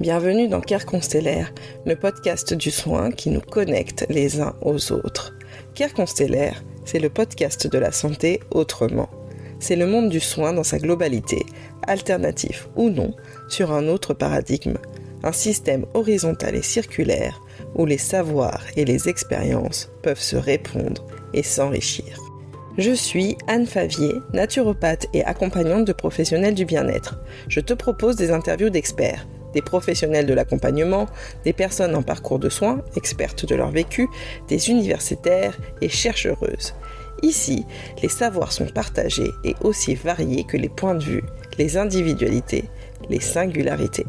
Bienvenue dans Care Constellaire, le podcast du soin qui nous connecte les uns aux autres. Care Constellaire, c'est le podcast de la santé autrement. C'est le monde du soin dans sa globalité, alternatif ou non, sur un autre paradigme, un système horizontal et circulaire où les savoirs et les expériences peuvent se répondre et s'enrichir. Je suis Anne Favier, naturopathe et accompagnante de professionnels du bien-être. Je te propose des interviews d'experts, des professionnels de l'accompagnement, des personnes en parcours de soins, expertes de leur vécu, des universitaires et chercheuses. Ici, les savoirs sont partagés et aussi variés que les points de vue, les individualités, les singularités.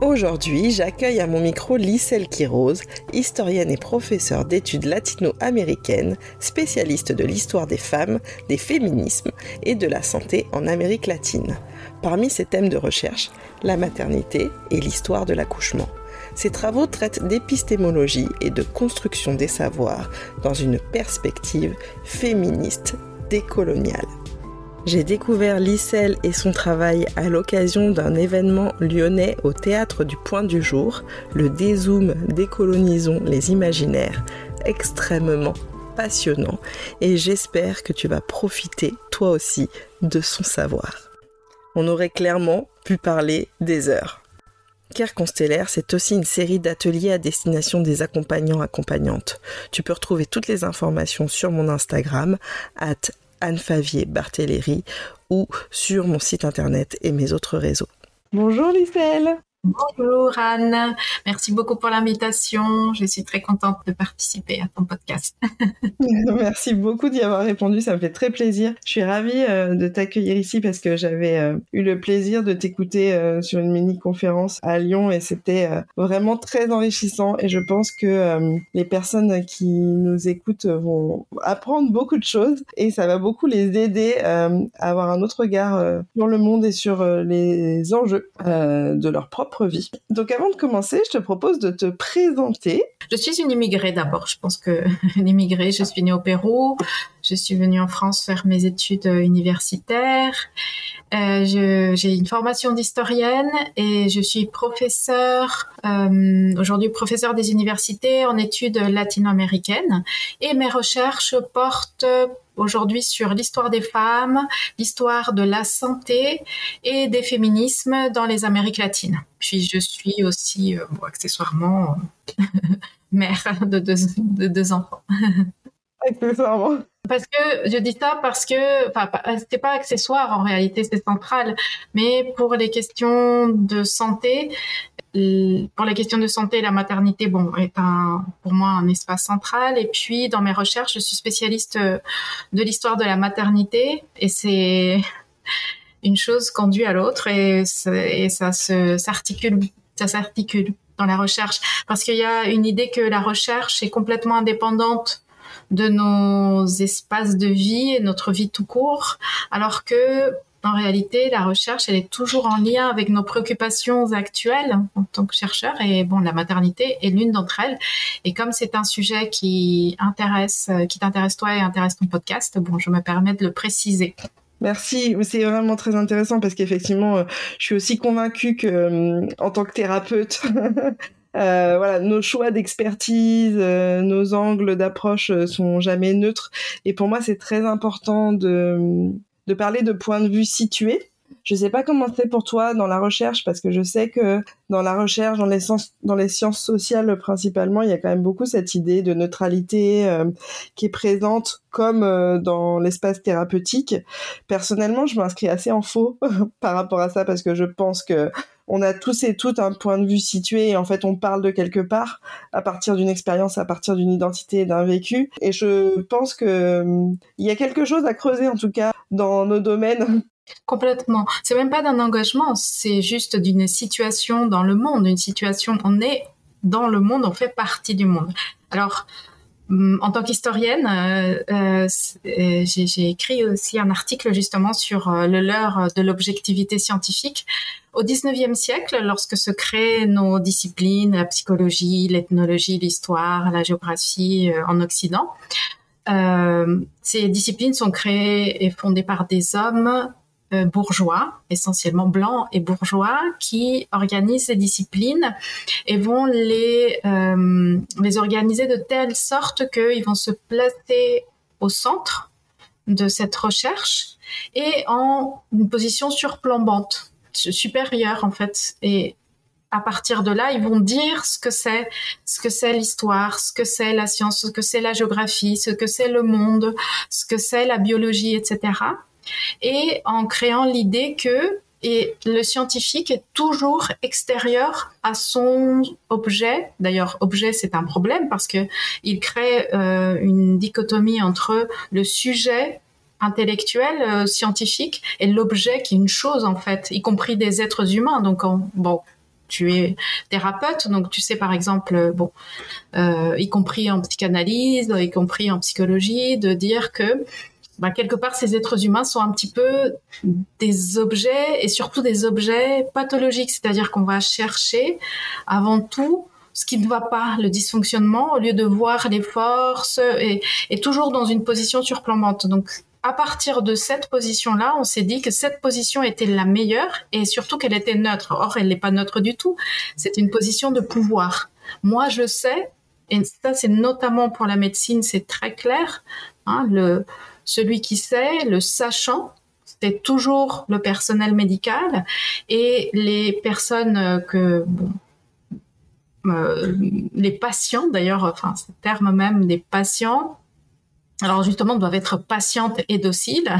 Aujourd'hui, j'accueille à mon micro Lisselle Quiroz, historienne et professeure d'études latino-américaines, spécialiste de l'histoire des femmes, des féminismes et de la santé en Amérique latine. Parmi ses thèmes de recherche, la maternité et l'histoire de l'accouchement. Ses travaux traitent d'épistémologie et de construction des savoirs dans une perspective féministe décoloniale. J'ai découvert Lisselle et son travail à l'occasion d'un événement lyonnais au théâtre du Point du Jour, le Dézoom Décolonisons les imaginaires, extrêmement passionnant et j'espère que tu vas profiter toi aussi de son savoir. On aurait clairement parler des heures. Care Constellaire, c'est aussi une série d'ateliers à destination des accompagnants accompagnantes. Tu peux retrouver toutes les informations sur mon Instagram, at Anne Favier Barthéléry ou sur mon site internet et mes autres réseaux. Bonjour Lisselle Bonjour Anne, merci beaucoup pour l'invitation. Je suis très contente de participer à ton podcast. merci beaucoup d'y avoir répondu, ça me fait très plaisir. Je suis ravie euh, de t'accueillir ici parce que j'avais euh, eu le plaisir de t'écouter euh, sur une mini-conférence à Lyon et c'était vraiment très enrichissant et je pense que les personnes qui nous écoutent vont apprendre beaucoup de choses et ça va beaucoup les aider à avoir un autre regard sur le monde et sur les enjeux de leur propre Donc avant de commencer, je te propose de te présenter. Je suis une immigrée d'abord. Je pense que une immigrée, je suis née au Pérou. Je suis venue en France faire mes études universitaires. Euh, j'ai une formation d'historienne et je suis professeur, euh, aujourd'hui professeur des universités en études latino-américaines. Et mes recherches portent aujourd'hui sur l'histoire des femmes, l'histoire de la santé et des féminismes dans les Amériques latines. Puis je suis aussi, euh, accessoirement, mère de deux enfants. accessoirement. Parce que je dis ça parce que, enfin, c'était pas accessoire en réalité, c'est central. Mais pour les questions de santé, pour les questions de santé, la maternité, bon, est un, pour moi un espace central. Et puis, dans mes recherches, je suis spécialiste euh, de l'histoire de la maternité, et c'est une chose conduit à l'autre, et, et ça s'articule, ça s'articule dans la recherche, parce qu'il y a une idée que la recherche est complètement indépendante de nos espaces de vie et notre vie tout court, alors que en réalité, la recherche, elle est toujours en lien avec nos préoccupations actuelles en tant que chercheur. Et bon, la maternité est l'une d'entre elles. Et comme c'est un sujet qui intéresse, qui t'intéresse toi et intéresse ton podcast, bon, je me permets de le préciser. Merci, c'est vraiment très intéressant parce qu'effectivement, euh, je suis aussi convaincue que, euh, en tant que thérapeute, Euh, voilà, nos choix d'expertise, euh, nos angles d'approche euh, sont jamais neutres. Et pour moi, c'est très important de, de parler de points de vue situés. Je sais pas comment c'est pour toi dans la recherche, parce que je sais que dans la recherche, dans les, sciences, dans les sciences sociales principalement, il y a quand même beaucoup cette idée de neutralité qui est présente comme dans l'espace thérapeutique. Personnellement, je m'inscris assez en faux par rapport à ça, parce que je pense que on a tous et toutes un point de vue situé et en fait on parle de quelque part à partir d'une expérience, à partir d'une identité d'un vécu. Et je pense que hum, il y a quelque chose à creuser en tout cas dans nos domaines Complètement. C'est même pas d'un engagement, c'est juste d'une situation dans le monde, une situation, on est dans le monde, on fait partie du monde. Alors, en tant qu'historienne, euh, euh, euh, j'ai écrit aussi un article justement sur le leurre de l'objectivité scientifique. Au XIXe siècle, lorsque se créent nos disciplines, la psychologie, l'ethnologie, l'histoire, la géographie en Occident, ces disciplines sont créées et fondées par des hommes bourgeois, essentiellement blancs et bourgeois, qui organisent ces disciplines et vont les, euh, les organiser de telle sorte qu'ils vont se placer au centre de cette recherche et en une position surplombante, supérieure en fait. Et à partir de là, ils vont dire ce que c'est, ce que c'est l'histoire, ce que c'est la science, ce que c'est la géographie, ce que c'est le monde, ce que c'est la biologie, etc et en créant l'idée que et le scientifique est toujours extérieur à son objet. D'ailleurs, objet c'est un problème parce que il crée euh, une dichotomie entre le sujet intellectuel euh, scientifique et l'objet qui est une chose en fait, y compris des êtres humains. Donc bon, tu es thérapeute, donc tu sais par exemple, bon, euh, y compris en psychanalyse, y compris en psychologie, de dire que bah, quelque part, ces êtres humains sont un petit peu des objets et surtout des objets pathologiques, c'est-à-dire qu'on va chercher avant tout ce qui ne va pas, le dysfonctionnement, au lieu de voir les forces et, et toujours dans une position surplombante. Donc, à partir de cette position-là, on s'est dit que cette position était la meilleure et surtout qu'elle était neutre. Or, elle n'est pas neutre du tout. C'est une position de pouvoir. Moi, je sais, et ça, c'est notamment pour la médecine, c'est très clair. Hein, le, celui qui sait, le sachant, c'est toujours le personnel médical et les personnes que euh, les patients d'ailleurs, enfin ce terme même des patients, alors justement doivent être patientes et dociles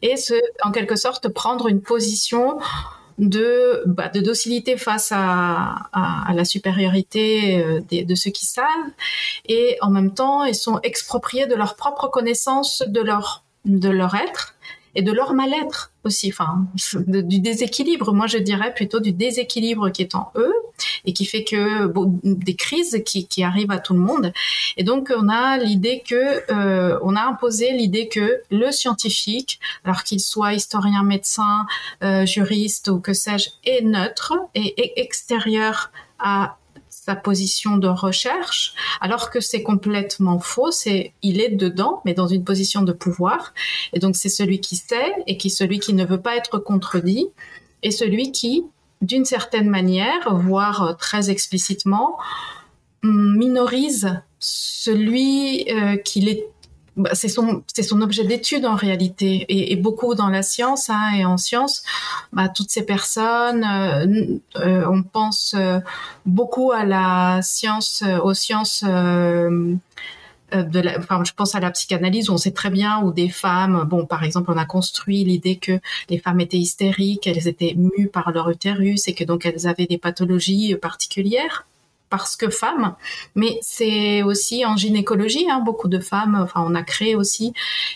et se, en quelque sorte prendre une position de, bah, de docilité face à, à, la supériorité euh, de, ceux qui savent, et en même temps, ils sont expropriés de leur propre connaissance de leur, de leur être et de leur mal-être aussi, enfin, du déséquilibre. Moi, je dirais plutôt du déséquilibre qui est en eux et qui fait que des crises qui, qui, arrivent à tout le monde. Et donc, on a l'idée que, euh, on a imposé l'idée que le scientifique, alors qu'il soit historien, médecin, euh, juriste ou que sais-je, est neutre et, et extérieur à sa position de recherche, alors que c'est complètement faux. C'est il est dedans, mais dans une position de pouvoir. Et donc c'est celui qui sait et qui celui qui ne veut pas être contredit et celui qui, d'une certaine manière, voire très explicitement, minorise celui euh, qu'il est bah, c'est son son objet d'étude en réalité. Et, et, beaucoup dans la science hein, et en science bah, toutes ces personnes euh, euh, on pense euh, beaucoup à la science aux sciences de la, enfin, je pense à la psychanalyse où on sait très bien où des femmes, bon, par exemple, on a construit l'idée que les femmes étaient hystériques, elles étaient mues par leur utérus et que donc elles avaient des pathologies particulières parce que femmes, mais c'est aussi en gynécologie, hein, beaucoup de femmes, enfin on a créé aussi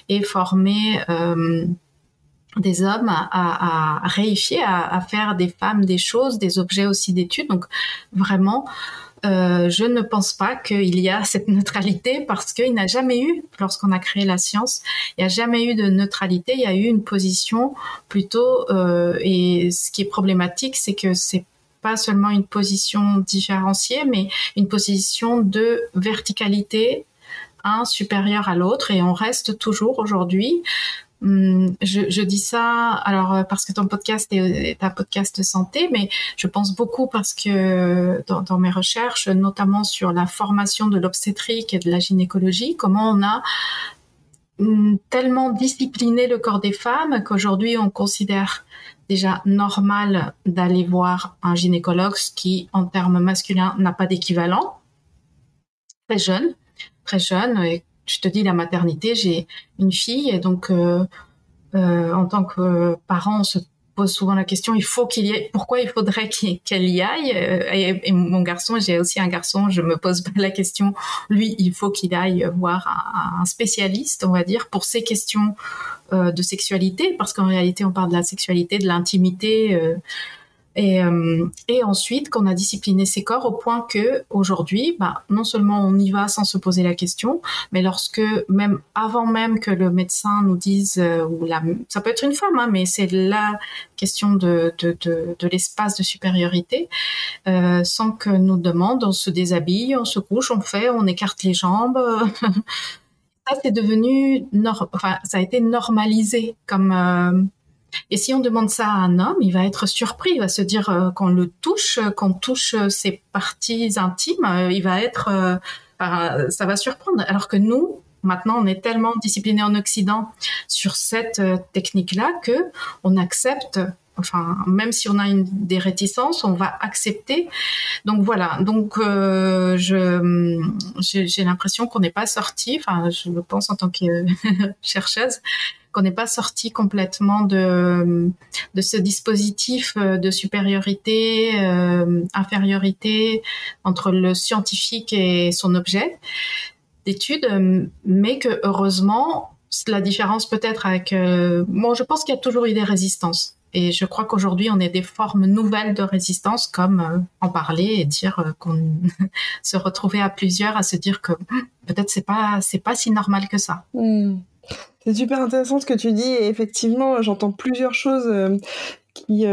et formé euh, des hommes à, à, réifier, à, faire des femmes des choses, des objets aussi d'études. Donc vraiment, euh, je ne pense pas qu'il y a cette neutralité parce qu'il n'a jamais eu, lorsqu'on a créé la science, il n'y a jamais eu de neutralité. Il y a eu une position plutôt, euh, et ce qui est problématique, c'est que c'est pas seulement une position différenciée, mais une position de verticalité, un supérieur à l'autre, et on reste toujours aujourd'hui. Hum, je, dis ça alors parce que ton podcast est, un podcast santé, mais je pense beaucoup parce que dans, mes recherches, notamment sur la formation de l'obstétrique et de la gynécologie, comment on a tellement discipliné le corps des femmes qu'aujourd'hui on considère déjà normal d'aller voir un gynécologue, qui en termes masculins n'a pas d'équivalent. Très jeune, très jeune. Et je te dis la maternité, j'ai une fille et donc euh, euh, en tant que parent, on se souvent la question il faut qu'il y ait pourquoi il faudrait qu'elle y aille? Euh, et, mon garçon j'ai aussi un garçon je me pose la question. Lui il faut qu'il aille voir un, spécialiste on va dire pour ces questions euh, de sexualité parce qu'en réalité on parle de la sexualité de l'intimité euh, et, euh, et ensuite, qu'on a discipliné ses corps au point que aujourd'hui, bah, non seulement on y va sans se poser la question, mais lorsque même avant même que le médecin nous dise euh, ou la, ça peut être une femme, hein, mais c'est la question de, de, de, de l'espace de supériorité, euh, sans que nous demande, on se déshabille, on se couche, on fait, on écarte les jambes. ça c'est devenu, enfin, ça a été normalisé comme euh, Et si on demande ça à un homme, il va être surpris, il va se dire euh, qu'on le touche, qu'on touche ses parties intimes, euh, il va être, ça va surprendre. Alors que nous, maintenant, on est tellement disciplinés en Occident sur cette technique-là que on accepte enfin, même si on a une, des réticences, on va accepter. Donc voilà. Donc euh, j'ai l'impression qu'on n'est pas sorti. Enfin, je le pense en tant que chercheuse qu'on n'est pas sorti complètement de de ce dispositif de supériorité, euh, infériorité entre le scientifique et son objet d'étude, mais que heureusement la différence peut-être avec euh, bon je pense qu'il y a toujours eu des résistances et je crois qu'aujourd'hui, on a des formes nouvelles de résistance, comme euh, en parler et dire euh, qu'on se retrouver à plusieurs à se dire que hum, peut-être c'est pas c'est pas si normal que ça. Hmm. C'est super intéressant ce que tu dis et effectivement, j'entends plusieurs choses euh, qui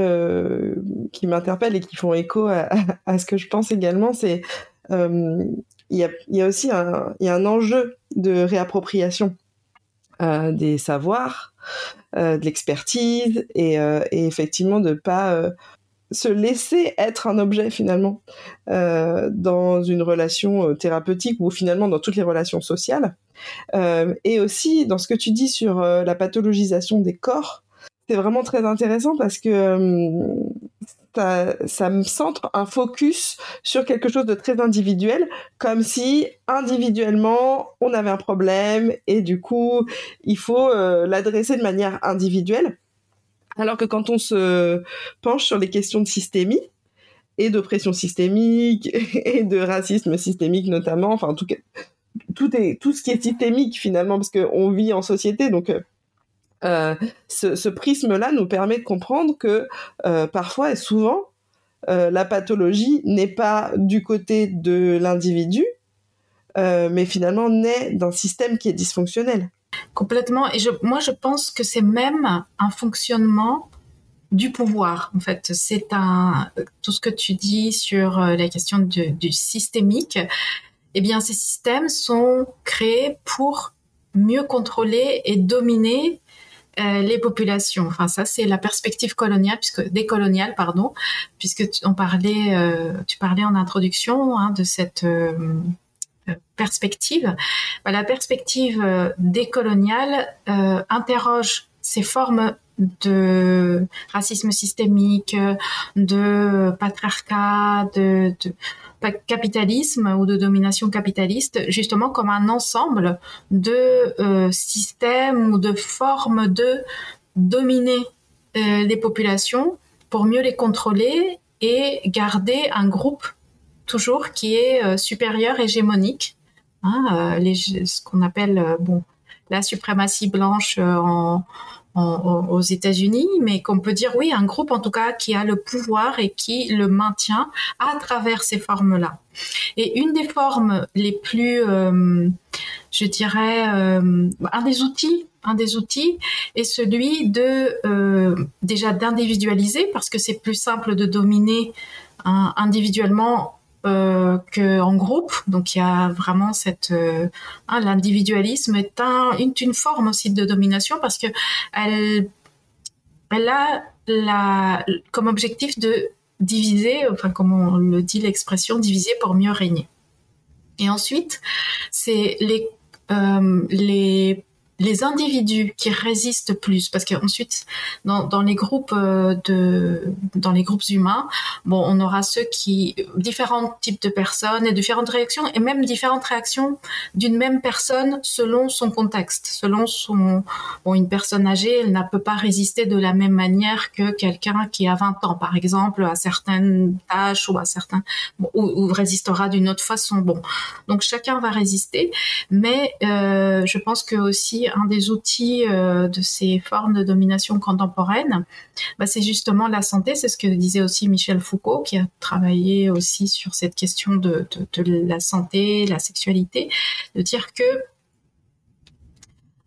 qui m'interpellent et qui font écho à, ce que je pense également. C'est il y a, y a aussi un, y a un enjeu de réappropriation des savoirs euh, de l'expertise et, euh, et, effectivement de pas euh, se laisser être un objet finalement dans une relation thérapeutique ou finalement dans toutes les relations sociales. Et aussi dans ce que tu dis sur la pathologisation des corps, c'est vraiment très intéressant parce que ça, me centre un focus sur quelque chose de très individuel, comme si individuellement on avait un problème et du coup il faut euh, l'adresser de manière individuelle. Alors que quand on se penche sur les questions de systémie et d'oppression systémique et de racisme systémique notamment, enfin en tout cas tout est tout ce qui est systémique finalement parce qu'on vit en société donc euh, euh, ce, prisme-là nous permet de comprendre que euh, parfois et souvent, la pathologie n'est pas du côté de l'individu, mais finalement naît d'un système qui est dysfonctionnel. Complètement. Et je, moi, je pense que c'est même un fonctionnement du pouvoir. En fait, c'est un tout ce que tu dis sur la question du systémique. Eh bien, ces systèmes sont créés pour mieux contrôler et dominer euh, les populations. Enfin, ça, c'est la perspective coloniale, puisque décoloniale, pardon, puisque tu, on parlait, euh, tu parlais en introduction hein, de cette euh, perspective. Bah, la perspective décoloniale interroge ces formes de racisme systémique, de patriarcat, de, de capitalisme ou de domination capitaliste justement comme un ensemble de euh, systèmes ou de formes de dominer euh, les populations pour mieux les contrôler et garder un groupe toujours qui est euh, supérieur hégémonique hein, ce qu'on appelle bon la suprématie blanche en, aux États-Unis, mais qu'on peut dire oui, un groupe en tout cas qui a le pouvoir et qui le maintient à travers ces formes-là. Et une des formes les plus, euh, je dirais, euh, un des outils, un des outils est celui de euh, déjà d'individualiser parce que c'est plus simple de dominer hein, individuellement euh, qu'en groupe. Donc il y a vraiment cette euh, hein, l'individualisme est une, forme aussi de domination parce que elle a la comme objectif de diviser, enfin comme on le dit l'expression diviser pour mieux régner. Et ensuite c'est les euh, les les individus qui résistent plus, parce qu'ensuite dans, dans les groupes euh, de dans les groupes humains, bon, on aura ceux qui différents types de personnes et différentes réactions et même différentes réactions d'une même personne selon son contexte, selon son bon une personne âgée, elle ne peut pas résister de la même manière que quelqu'un qui a 20 ans par exemple à certaines tâches ou à certains ou, résistera d'une autre façon. Bon, donc chacun va résister, mais euh, je pense que aussi un des outils euh, de ces formes de domination contemporaine, bah, c'est justement la santé. C'est ce que disait aussi Michel Foucault, qui a travaillé aussi sur cette question de, la santé, la sexualité, de dire que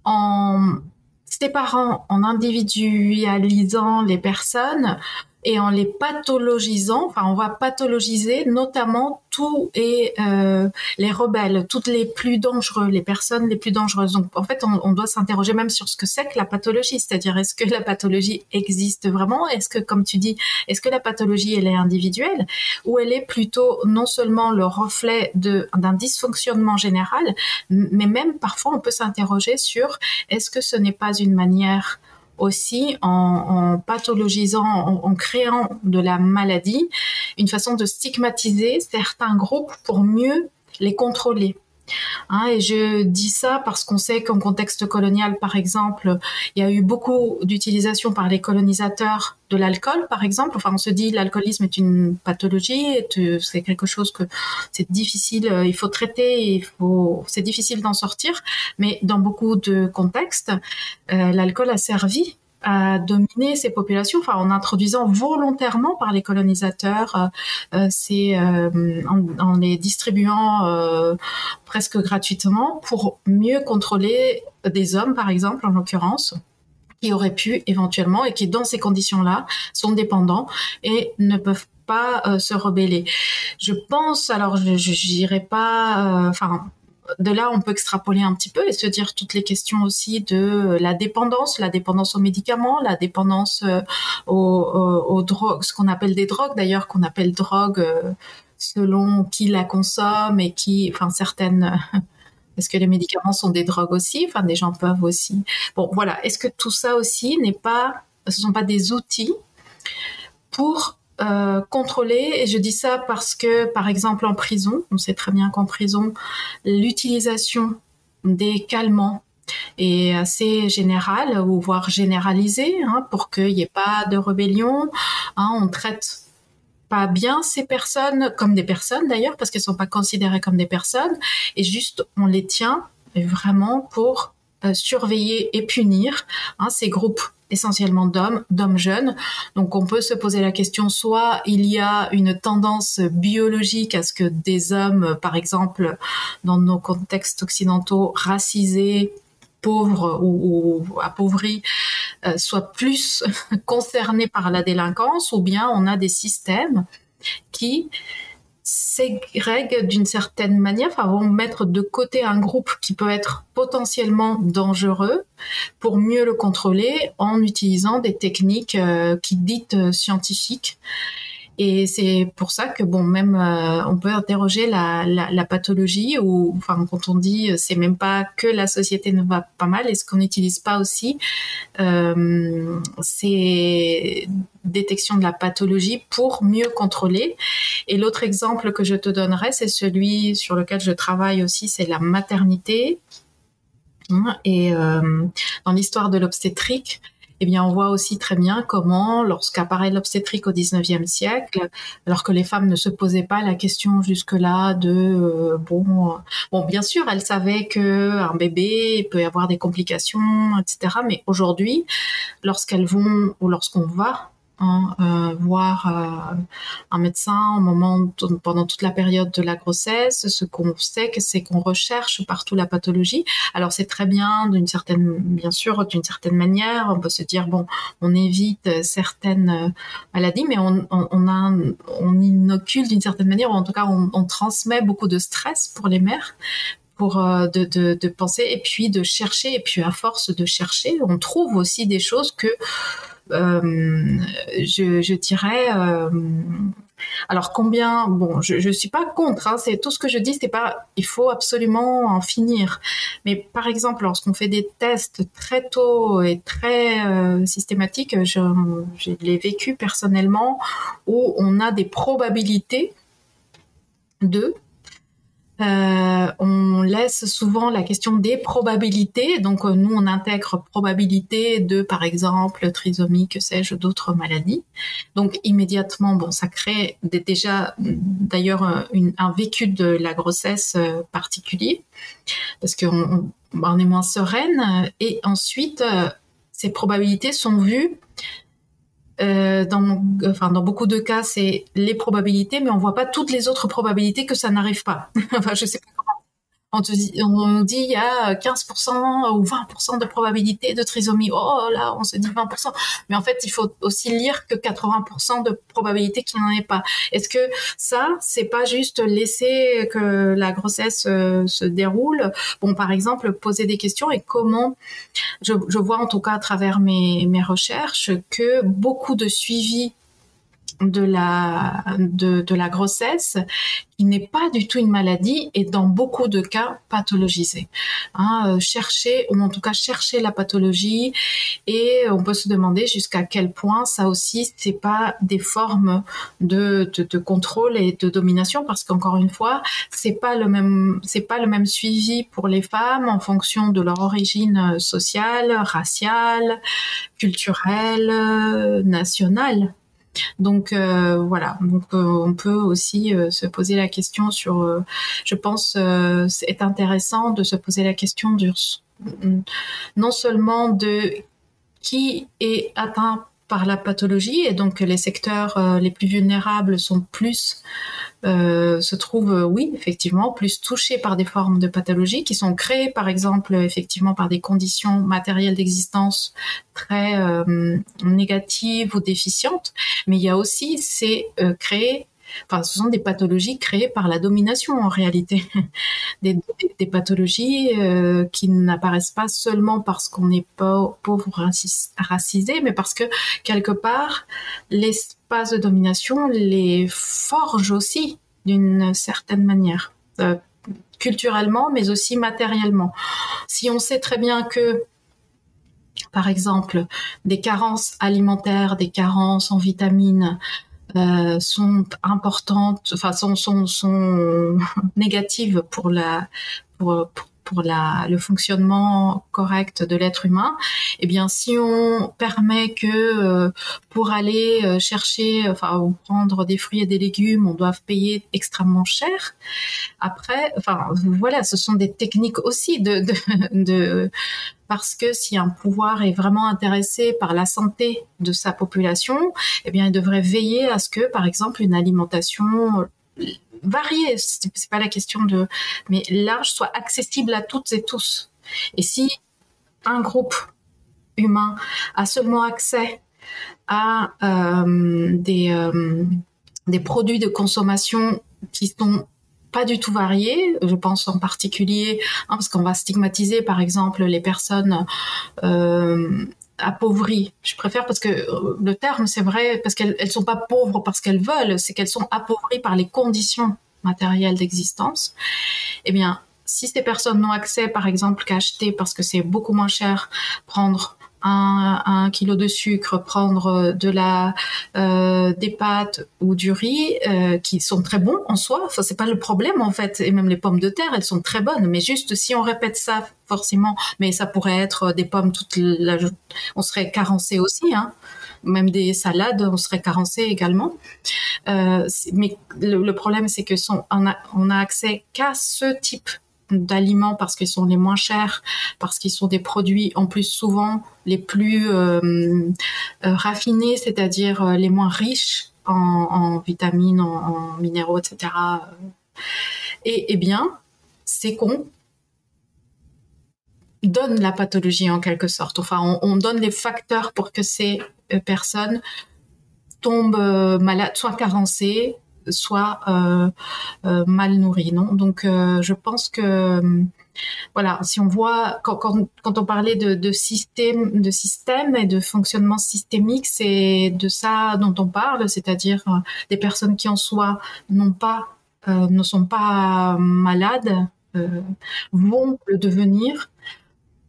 en séparant, en individualisant les personnes, et en les pathologisant, enfin on va pathologiser notamment tous et euh, les rebelles, toutes les plus dangereux, les personnes les plus dangereuses. Donc en fait on, on doit s'interroger même sur ce que c'est que la pathologie, c'est-à-dire est-ce que la pathologie existe vraiment? Est-ce que comme tu dis, est-ce que la pathologie elle est individuelle? Ou elle est plutôt non seulement le reflet d'un dysfonctionnement général, mais même parfois on peut s'interroger sur est-ce que ce n'est pas une manière aussi en, pathologisant, en, créant de la maladie, une façon de stigmatiser certains groupes pour mieux les contrôler. Hein, et je dis ça parce qu'on sait qu'en contexte colonial, par exemple, il y a eu beaucoup d'utilisation par les colonisateurs de l'alcool, par exemple. Enfin, on se dit l'alcoolisme est une pathologie, c'est quelque chose que c'est difficile, euh, il faut traiter, c'est difficile d'en sortir. Mais dans beaucoup de contextes, euh, l'alcool a servi à dominer ces populations, enfin en introduisant volontairement par les colonisateurs, euh, euh c'est euh, en, en, les distribuant euh, presque gratuitement pour mieux contrôler des hommes, par exemple, en l'occurrence qui auraient pu éventuellement et qui dans ces conditions-là sont dépendants et ne peuvent pas se rebeller. Je pense, alors je n'irai pas, enfin de là, on peut extrapoler un petit peu et se dire toutes les questions aussi de la dépendance, la dépendance aux médicaments, la dépendance euh, aux, drogues, ce qu'on appelle des drogues d'ailleurs, qu'on appelle drogue euh, selon qui la consomme et qui, enfin certaines. Est-ce que les médicaments sont des drogues aussi? Enfin, des gens peuvent aussi. Bon, voilà. Est-ce que tout ça aussi n'est pas, ce sont pas des outils pour euh, contrôler. Et je dis ça parce que, par exemple, en prison, on sait très bien qu'en prison, l'utilisation des calmants est assez générale ou voire généralisée hein, pour qu'il n'y ait pas de rébellion. Hein, on traite pas bien ces personnes comme des personnes d'ailleurs parce qu'elles sont pas considérées comme des personnes et juste on les tient vraiment pour euh, surveiller et punir hein, ces groupes essentiellement d'hommes, d'hommes jeunes. Donc on peut se poser la question, soit il y a une tendance biologique à ce que des hommes, par exemple, dans nos contextes occidentaux, racisés, pauvres ou, appauvris, euh, soient plus concernés par la délinquance, ou bien on a des systèmes qui ségrèguent d'une certaine manière, enfin vont mettre de côté un groupe qui peut être potentiellement dangereux pour mieux le contrôler en utilisant des techniques euh, qui dites euh, scientifiques et c'est pour ça que bon, même euh, on peut interroger la, la, pathologie ou enfin quand on dit euh, c'est même pas que la société ne va pas mal, est-ce qu'on n'utilise pas aussi euh, ces détections de la pathologie pour mieux contrôler Et l'autre exemple que je te donnerai, c'est celui sur lequel je travaille aussi, c'est la maternité. Et euh, dans l'histoire de l'obstétrique, eh bien, on voit aussi très bien comment, lorsqu'apparaît l'obstétrique au 19e siècle, alors que les femmes ne se posaient pas la question jusque-là de, euh, bon, bon, bien sûr, elles savaient que un bébé peut avoir des complications, etc. Mais aujourd'hui, lorsqu'elles vont ou lorsqu'on va Hein, euh, voir euh, un médecin au moment pendant toute la période de la grossesse. Ce qu'on sait, c'est qu'on recherche partout la pathologie. Alors c'est très bien, d'une certaine, bien sûr, d'une certaine manière, on peut se dire bon, on évite certaines euh, maladies, mais on, on, inocule d'une certaine manière, ou en tout cas, on transmet beaucoup de stress pour les mères pour de, penser et puis de chercher et puis à force de chercher on trouve aussi des choses que euh, je, dirais. Euh, alors combien Bon, je, je suis pas contre. Hein, c'est tout ce que je dis. C'est pas. Il faut absolument en finir. Mais par exemple, lorsqu'on fait des tests très tôt et très euh, systématiques, je, je l'ai vécu personnellement, où on a des probabilités de euh, on laisse souvent la question des probabilités. Donc euh, nous, on intègre probabilité de, par exemple, trisomie, que sais-je, d'autres maladies. Donc immédiatement, bon, ça crée déjà d'ailleurs un vécu de la grossesse euh, particulier parce qu'on on, est moins sereine. Et ensuite, ces probabilités sont vues euh, dans, enfin, dans beaucoup de cas, c'est les probabilités, mais on voit pas toutes les autres probabilités que ça n'arrive pas. enfin, je sais pas comment. On te dit, on dit il y a 15% ou 20% de probabilité de trisomie. Oh là, on se dit 20%. Mais en fait, il faut aussi lire que 80% de probabilité qu'il n'y en ait pas. Est-ce que ça, c'est pas juste laisser que la grossesse euh, se déroule? Bon, par exemple, poser des questions et comment, je, je vois en tout cas à travers mes, mes recherches que beaucoup de suivi de la, de, la grossesse qui n'est pas du tout une maladie et dans beaucoup de cas pathologisée. Hein, euh, chercher, ou en tout cas chercher la pathologie et on peut se demander jusqu'à quel point ça aussi c'est pas des formes de, de, de, contrôle et de domination parce qu'encore une fois c'est pas le même c'est pas le même suivi pour les femmes en fonction de leur origine sociale, raciale, culturelle, nationale. Donc euh, voilà, euh, on peut aussi euh, se poser la question sur, je pense, c'est intéressant de se poser la question du, non seulement de qui est atteint par la pathologie et donc les secteurs les plus vulnérables sont plus euh, se trouvent, euh, oui, effectivement, plus touchés par des formes de pathologie qui sont créées, par exemple, effectivement, par des conditions matérielles d'existence très euh, négatives ou déficientes. Mais il y a aussi, c'est créé Enfin, ce sont des pathologies créées par la domination en réalité, des, pathologies euh, qui n'apparaissent pas seulement parce qu'on n'est pas pauvre racisé, mais parce que quelque part l'espace de domination les forge aussi d'une certaine manière, euh, culturellement, mais aussi matériellement. Si on sait très bien que par exemple, des carences alimentaires, des carences en vitamines, euh, sont importantes, enfin sont, sont, sont négatives pour la pour, pour la, le fonctionnement correct de l'être humain, eh bien, si on permet que euh, pour aller euh, chercher, enfin, prendre des fruits et des légumes, on doit payer extrêmement cher. Après, enfin, voilà, ce sont des techniques aussi de parce que si un pouvoir est vraiment intéressé par la santé de sa population, eh bien, il devrait veiller à ce que, par exemple, une alimentation variée, c'est pas la question de, mais large, soit accessible à toutes et tous. Et si un groupe humain a seulement accès à euh, des, euh, des produits de consommation qui sont pas du tout variés. Je pense en particulier, hein, parce qu'on va stigmatiser par exemple les personnes euh, appauvries. Je préfère parce que euh, le terme, c'est vrai, parce qu'elles elles sont pas pauvres parce qu'elles veulent, c'est qu'elles sont appauvries par les conditions matérielles d'existence. Eh bien, si ces personnes n'ont accès, par exemple, qu'à acheter parce que c'est beaucoup moins cher, prendre un, kilo de sucre, prendre de la euh, des pâtes ou du riz euh, qui sont très bons en soi. Enfin, c'est pas le problème en fait. Et même les pommes de terre, elles sont très bonnes. Mais juste si on répète ça forcément, mais ça pourrait être des pommes toute la, on serait carencé aussi. Hein même des salades, on serait carencé également. Euh, mais le, le problème, c'est que son, on, a, on a accès qu'à ce type d'aliments parce qu'ils sont les moins chers, parce qu'ils sont des produits en plus souvent les plus euh, euh raffinés, c'est-à-dire euh, les moins riches en, vitamines, en, minéraux, etc. Et, eh bien, c'est qu'on donne la pathologie en quelque sorte. Enfin, on, on donne les facteurs pour que ces personnes tombent malades, soient carencées, soit euh, euh, mal nourris. Non? Donc, euh, je pense que voilà, si on voit quand, on parlait de, de, système, de et de fonctionnement systémique, c'est de ça dont on parle, c'est-à-dire des personnes qui en soi pas, ne sont pas malades, vont le devenir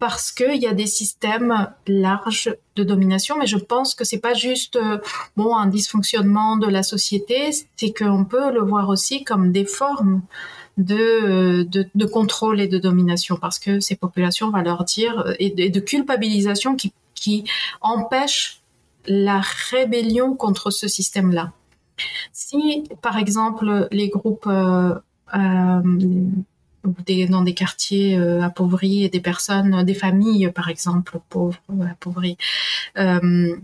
parce qu'il y a des systèmes larges de domination, mais je pense que c'est pas juste euh, bon un dysfonctionnement de la société, c'est qu'on peut le voir aussi comme des formes de, euh, de, contrôle et de domination, parce que ces populations, on va leur dire, euh, et de, culpabilisation qui, qui empêche la rébellion contre ce système-là. Si, par exemple, les groupes dans des quartiers euh, appauvris et des personnes, des familles par exemple pauvres, euh, appauvries, euh,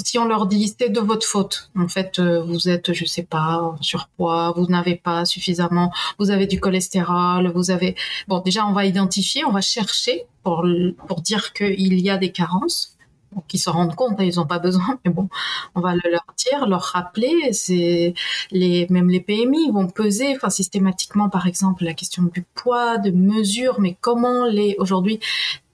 si on leur dit c'est de votre faute, en fait, vous êtes, je sais pas, en surpoids, vous n'avez pas suffisamment, vous avez du cholestérol, vous avez, bon, déjà, on va identifier, on va chercher pour, pour dire qu'il y a des carences. Qu'ils se rendent compte, hein, ils n'ont pas besoin, mais bon, on va le leur dire, leur rappeler. C'est les, même les PMI vont peser, enfin systématiquement, par exemple, la question du poids, de mesure, mais comment les aujourd'hui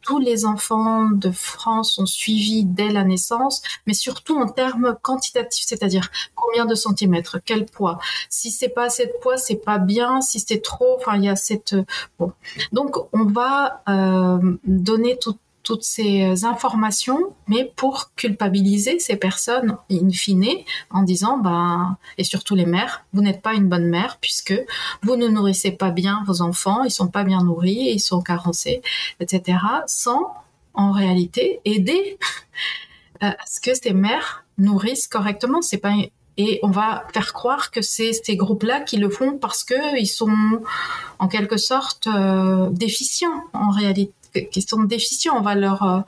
tous les enfants de France sont suivis dès la naissance, mais surtout en termes quantitatifs, c'est-à-dire combien de centimètres, quel poids. Si c'est pas assez de poids, c'est pas bien. Si c'est trop, enfin il y a cette bon. Donc on va euh, donner tout toutes ces informations, mais pour culpabiliser ces personnes in fine en disant, ben, et surtout les mères, vous n'êtes pas une bonne mère puisque vous ne nourrissez pas bien vos enfants, ils sont pas bien nourris, ils sont carencés, etc., sans en réalité aider à ce que ces mères nourrissent correctement. C'est pas et on va faire croire que c'est ces groupes-là qui le font parce que ils sont en quelque sorte euh, déficients en réalité qui sont déficients. On va leur, euh,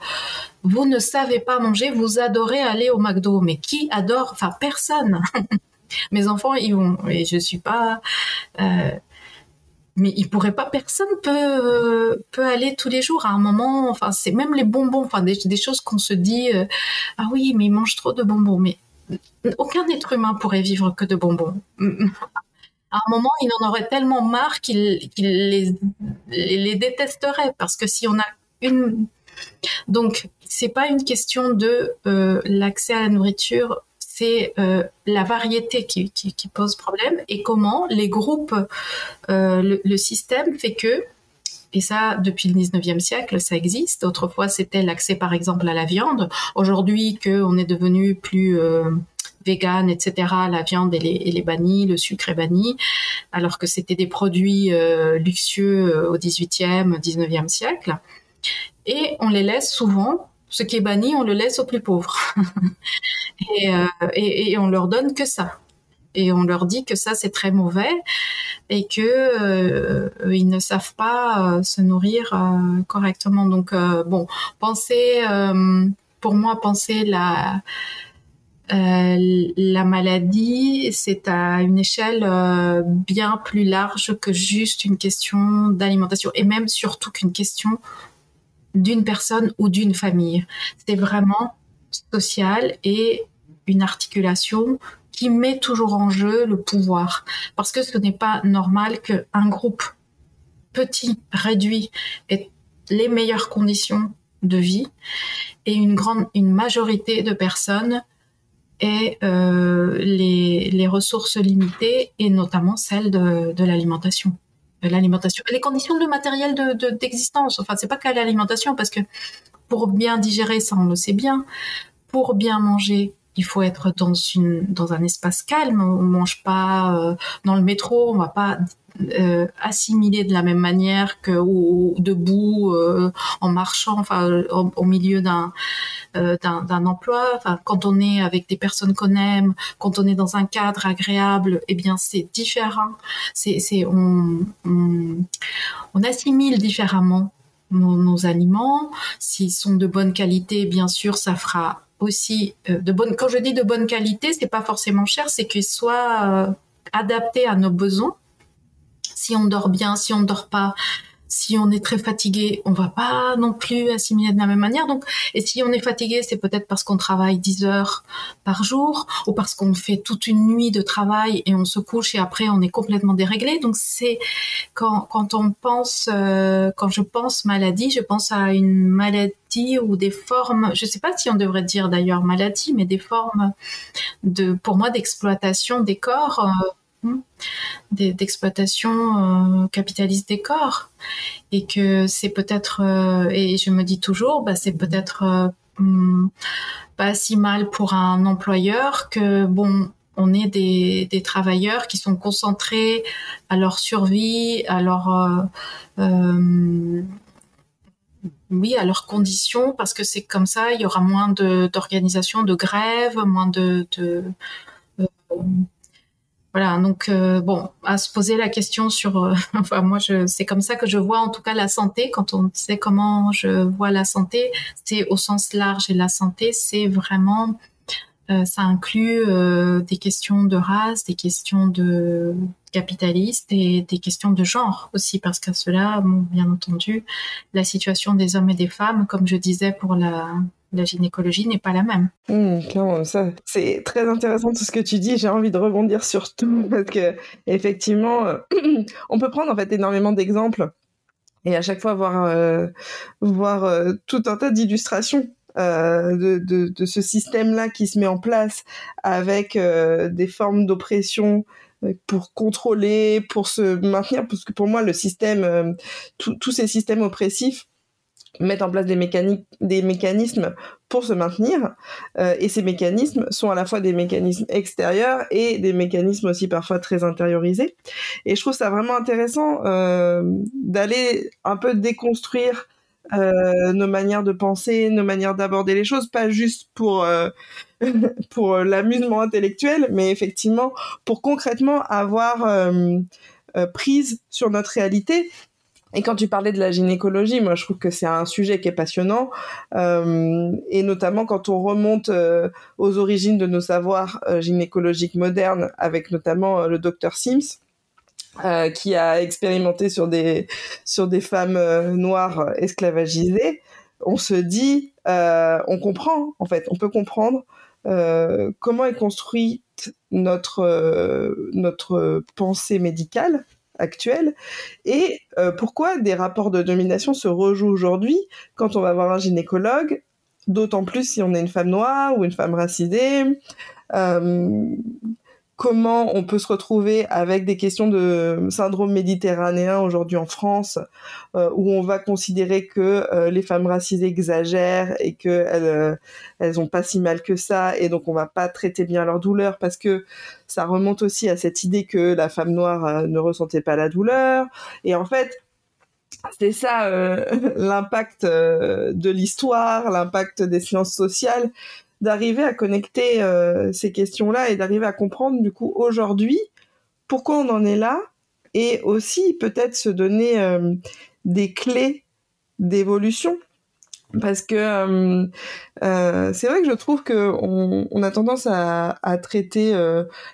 vous ne savez pas manger, vous adorez aller au McDo. Mais qui adore Enfin, personne. Mes enfants, ils vont. Et je suis pas. Euh, mais ils pourraient pas. Personne peut peut aller tous les jours. À un moment, enfin, c'est même les bonbons. Enfin, des, choses qu'on se dit. Euh, ah oui, mais ils mangent trop de bonbons. Mais aucun être humain pourrait vivre que de bonbons à un moment, il en aurait tellement marre qu'il les, détesterait parce que si on a une donc c'est pas une question de euh, l'accès à la nourriture, c'est euh, la variété qui, pose problème et comment les groupes, euh, le, système fait que et ça, depuis le 19e siècle, ça existe. Autrefois, c'était l'accès, par exemple, à la viande. Aujourd'hui, qu'on est devenu plus vegan, etc. La viande, elle est, bannie, le sucre est banni, alors que c'était des produits euh, luxueux euh, au 18e, 19e siècle. Et on les laisse souvent, ce qui est banni, on le laisse aux plus pauvres. Euh, et, et, on leur donne que ça. Et on leur dit que ça c'est très mauvais et que ils ne savent pas se nourrir correctement. Donc bon, penser, pour moi, penser la euh, la maladie, c'est à une échelle euh, bien plus large que juste une question d'alimentation et même surtout qu'une question d'une personne ou d'une famille. C'est vraiment social et une articulation qui met toujours en jeu le pouvoir. Parce que ce n'est pas normal qu'un groupe petit, réduit, ait les meilleures conditions de vie et une grande, une majorité de personnes et euh, les, les, ressources limitées et notamment celles de, de l'alimentation. L'alimentation, les conditions de matériel d'existence. De, enfin, c'est pas qu'à l'alimentation parce que pour bien digérer, ça on le sait bien. Pour bien manger, il faut être dans une dans un espace calme. On mange pas euh, dans le métro, on va pas euh, de la même manière que ou, debout euh, en marchant enfin au, milieu d'un euh, d'un emploi. Enfin quand on est avec des personnes qu'on aime quand on est dans un cadre agréable eh bien c'est différent. C'est c'est on, on, assimile différemment nos, aliments. S'ils sont de bonne qualité bien sûr ça fera aussi de bonne quand je dis de bonne qualité c'est pas forcément cher c'est qu'ils soient adaptés à nos besoins si on dort bien, si on ne dort pas, si on est très fatigué, on va pas non plus assimiler de la même manière. Donc, et si on est fatigué, c'est peut-être parce qu'on travaille 10 heures par jour ou parce qu'on fait toute une nuit de travail et on se couche et après on est complètement déréglé. Donc, c'est quand, quand on pense, euh, quand je pense maladie, je pense à une maladie ou des formes, je sais pas si on devrait dire d'ailleurs maladie, mais des formes de, pour moi, d'exploitation des corps. Euh, d'exploitation euh, capitaliste des corps. Et que c'est peut-être euh, et je me dis toujours bah c'est peut-être euh, hmm, pas si mal pour un employeur que bon on est des, des travailleurs qui sont concentrés à leur survie à leur oui, à leurs conditions, parce que c'est comme ça, il y aura moins d'organisation de, grève, moins de, de voilà, donc bon, à se poser la question sur, enfin moi je, c'est comme ça que je vois en tout cas la santé. Quand on sait comment je vois la santé, c'est au sens large et la santé, c'est vraiment euh, ça inclut euh, des questions de race, des questions de capitalistes et des questions de genre aussi, parce qu'à cela, bien entendu, la situation des hommes et des femmes, comme je disais pour la, gynécologie, n'est pas la même. Mmh, ça, c'est très intéressant tout ce que tu dis. J'ai envie de rebondir sur tout parce que effectivement, euh, on peut prendre en fait énormément d'exemples et à chaque fois voir voir tout un tas d'illustrations euh, de, de, ce système-là qui se met en place avec euh, des formes d'oppression euh, pour contrôler, pour se maintenir, parce que pour moi, le système, tous ces systèmes oppressifs mettent en place des, mécaniques, des mécanismes pour se maintenir, et ces mécanismes sont à la fois des mécanismes extérieurs et des mécanismes aussi parfois très intériorisés. Et je trouve ça vraiment intéressant d'aller un peu déconstruire euh, nos manières de penser, nos manières d'aborder les choses, pas juste pour euh, pour l'amusement intellectuel, mais effectivement pour concrètement avoir euh, prise sur notre réalité. Et quand tu parlais de la gynécologie, moi je trouve que c'est un sujet qui est passionnant, et notamment quand on remonte aux origines de nos savoirs gynécologiques modernes, avec notamment le docteur Sims. Euh, qui a expérimenté sur des sur des femmes euh, noires esclavagisées, on se dit, euh, on comprend en fait, on peut comprendre comment est construite notre notre pensée médicale actuelle et pourquoi des rapports de domination se rejouent aujourd'hui quand on va voir un gynécologue, d'autant plus si on est une femme noire ou une femme racisée comment on peut se retrouver avec des questions de syndrome méditerranéen aujourd'hui en France, euh, où on va considérer que euh, les femmes racisées exagèrent et qu'elles euh, elles pas si mal que ça, et donc on va pas traiter bien leur douleur parce que ça remonte aussi à cette idée que la femme noire ne ressentait pas la douleur. Et en fait, c'est ça l'impact de l'histoire, l'impact des sciences sociales, d'arriver à connecter euh, ces questions-là et d'arriver à comprendre du coup aujourd'hui pourquoi on en est là et aussi peut-être se donner euh, des clés d'évolution parce que euh, c'est vrai que je trouve que on, a tendance à, traiter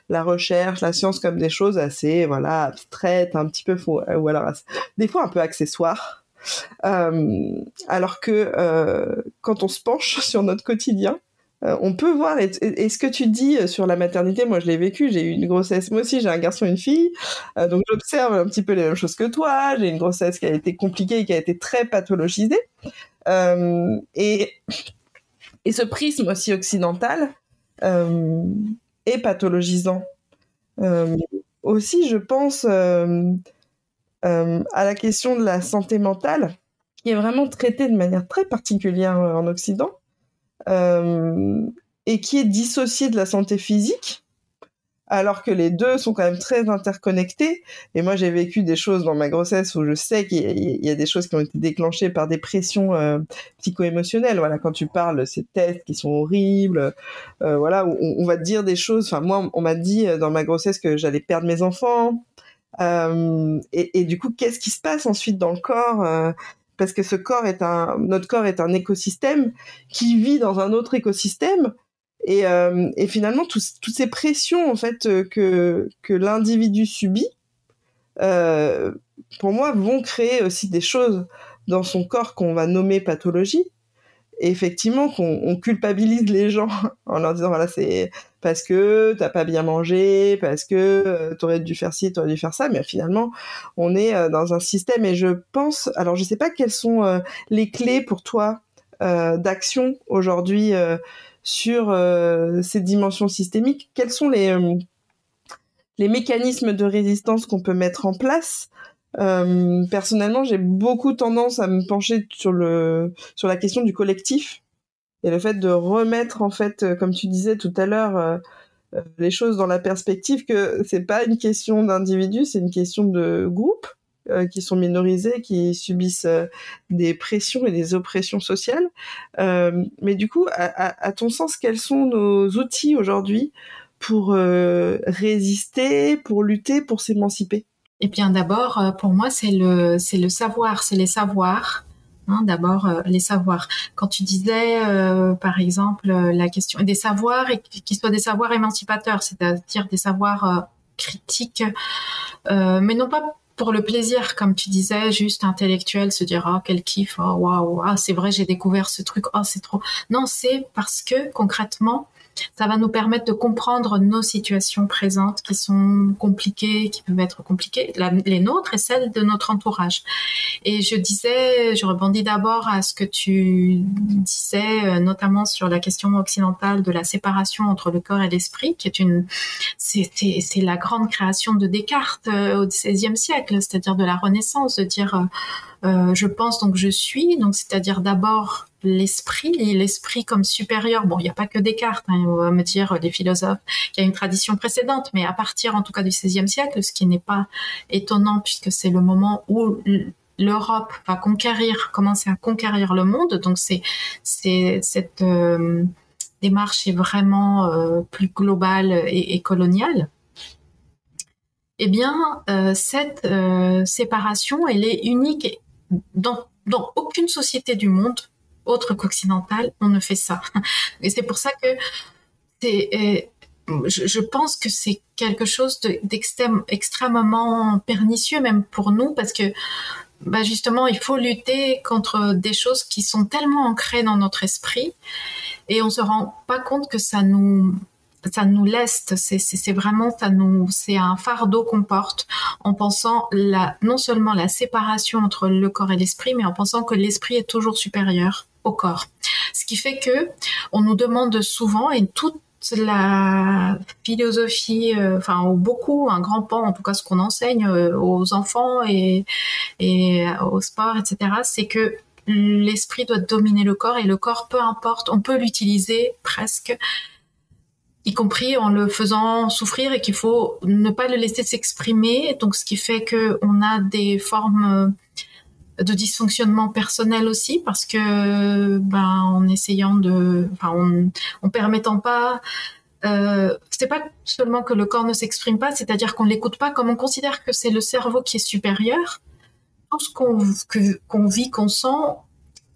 la recherche, la science comme des choses assez voilà abstraites, un petit peu faux, ou alors des fois un peu accessoires. alors que quand on se penche sur notre quotidien, euh, on peut voir, et, ce que tu dis euh, sur la maternité, moi je l'ai vécu, j'ai eu une grossesse, moi aussi j'ai un garçon et une fille, euh, donc j'observe un petit peu les mêmes choses que toi, j'ai une grossesse qui a été compliquée, qui a été très pathologisée, et, et ce prisme aussi occidental est pathologisant. aussi, je pense à la question de la santé mentale, qui est vraiment traitée de manière très particulière en Occident. Euh, et qui est dissocié de la santé physique, alors que les deux sont quand même très interconnectés. Et moi, j'ai vécu des choses dans ma grossesse où je sais qu'il y, a des choses qui ont été déclenchées par des pressions euh, psycho-émotionnelles. Voilà, quand tu parles, ces tests qui sont horribles, euh, voilà, on, va te dire des choses. Enfin, moi, on m'a dit dans ma grossesse que j'allais perdre mes enfants. et, du coup, qu'est-ce qui se passe ensuite dans le corps parce que ce corps est un, notre corps est un écosystème qui vit dans un autre écosystème. Et, euh, finalement, toutes ces pressions en fait euh, que, l'individu subit, euh, pour moi, vont créer aussi des choses dans son corps qu'on va nommer pathologie effectivement qu'on culpabilise les gens en leur disant voilà c'est parce que t'as pas bien mangé, parce que euh, t'aurais dû faire ci, t'aurais dû faire ça, mais finalement on est euh, dans un système et je pense alors je sais pas quelles sont euh, les clés pour toi d'action aujourd'hui sur ces dimensions systémiques, quels sont les mécanismes de résistance qu'on peut mettre en place euh, personnellement, j'ai beaucoup tendance à me pencher sur le sur la question du collectif et le fait de remettre en fait, euh, comme tu disais tout à l'heure, euh, les choses dans la perspective que c'est pas une question d'individu, c'est une question de groupe qui sont minorisés, qui subissent des pressions et des oppressions sociales. mais du coup, à, ton sens, quels sont nos outils aujourd'hui pour résister, pour lutter, pour s'émanciper? Eh bien, d'abord, pour moi, c'est le, c'est le savoir, c'est les savoirs. Hein, d'abord, les savoirs. Quand tu disais, par exemple, la question des savoirs et qui soient des savoirs émancipateurs, c'est-à-dire des savoirs critiques, mais non pas pour le plaisir, comme tu disais, juste intellectuel, se dire ah quel kiff, oh waouh, ah c'est vrai j'ai découvert ce truc, oh c'est trop. Non, c'est parce que concrètement ça va nous permettre de comprendre nos situations présentes qui sont compliquées, qui peuvent être compliquées, les nôtres et celles de notre entourage. Et je disais, je rebondis d'abord à ce que tu disais, euh, notamment sur la question occidentale de la séparation entre le corps et l'esprit, qui est une, c'est, la grande création de Descartes euh, au XVIe siècle, c'est-à-dire de la Renaissance, de dire euh, je pense donc je suis, donc c'est-à-dire d'abord l'esprit, l'esprit comme supérieur. Bon, il n'y a pas que Descartes, hein, on va me dire les philosophes qu'il y a une tradition précédente, mais à partir en tout cas du XVIe siècle, ce qui n'est pas étonnant puisque c'est le moment où l'Europe va conquérir, commencer à conquérir le monde. Donc c'est cette euh, démarche est vraiment euh, plus globale et, coloniale eh bien, euh, cette euh, séparation, elle est unique dans aucune société du monde autre qu'occidentale, on ne fait ça. Et c'est pour ça que c'est, euh, je, pense que c'est quelque chose d'extrêmement pernicieux même pour nous parce que bah justement, il faut lutter contre des choses qui sont tellement ancrées dans notre esprit et on se rend pas compte que ça nous ça nous c'est vraiment ça nous, c'est un fardeau qu'on porte en pensant la, non seulement la séparation entre le corps et l'esprit, mais en pensant que l'esprit est toujours supérieur au corps. Ce qui fait que on nous demande souvent et toute la philosophie, euh, enfin ou beaucoup, un grand pan, en tout cas ce qu'on enseigne euh, aux enfants et, et au sport, etc., c'est que l'esprit doit dominer le corps et le corps, peu importe, on peut l'utiliser presque y compris en le faisant souffrir et qu'il faut ne pas le laisser s'exprimer. Donc, ce qui fait que on a des formes de dysfonctionnement personnel aussi parce que, ben, en essayant de, en permettant pas euh, c'est pas seulement que le corps ne s'exprime pas, c'est-à-dire qu'on l'écoute pas, comme on considère que c'est le cerveau qui est supérieur. Tout ce qu'on qu'on vit, qu'on sent,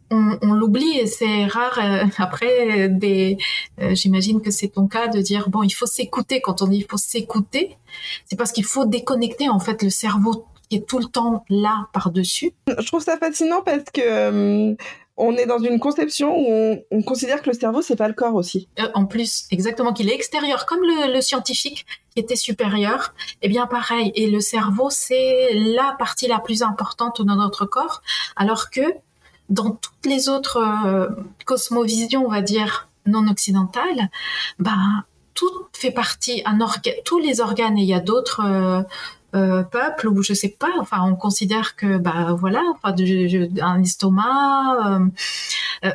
on, l'oublie et c'est rare euh, après des euh, j'imagine que c'est ton cas de dire bon il faut s'écouter quand on dit il faut s'écouter c'est parce qu'il faut déconnecter en fait le cerveau qui est tout le temps là par dessus je trouve ça fascinant parce que euh, on est dans une conception où on, considère que le cerveau c'est pas le corps aussi. En plus exactement qu'il est extérieur. Comme le, le scientifique qui était supérieur eh bien pareil. Et le cerveau c'est la partie la plus importante de notre corps. Alors que dans toutes les autres euh, cosmovisions, on va dire, non occidentales, ben, tout fait partie, un tous les organes, et il y a d'autres euh, euh, peuples où je sais pas, enfin, on considère que, bah voilà, enfin, un estomac,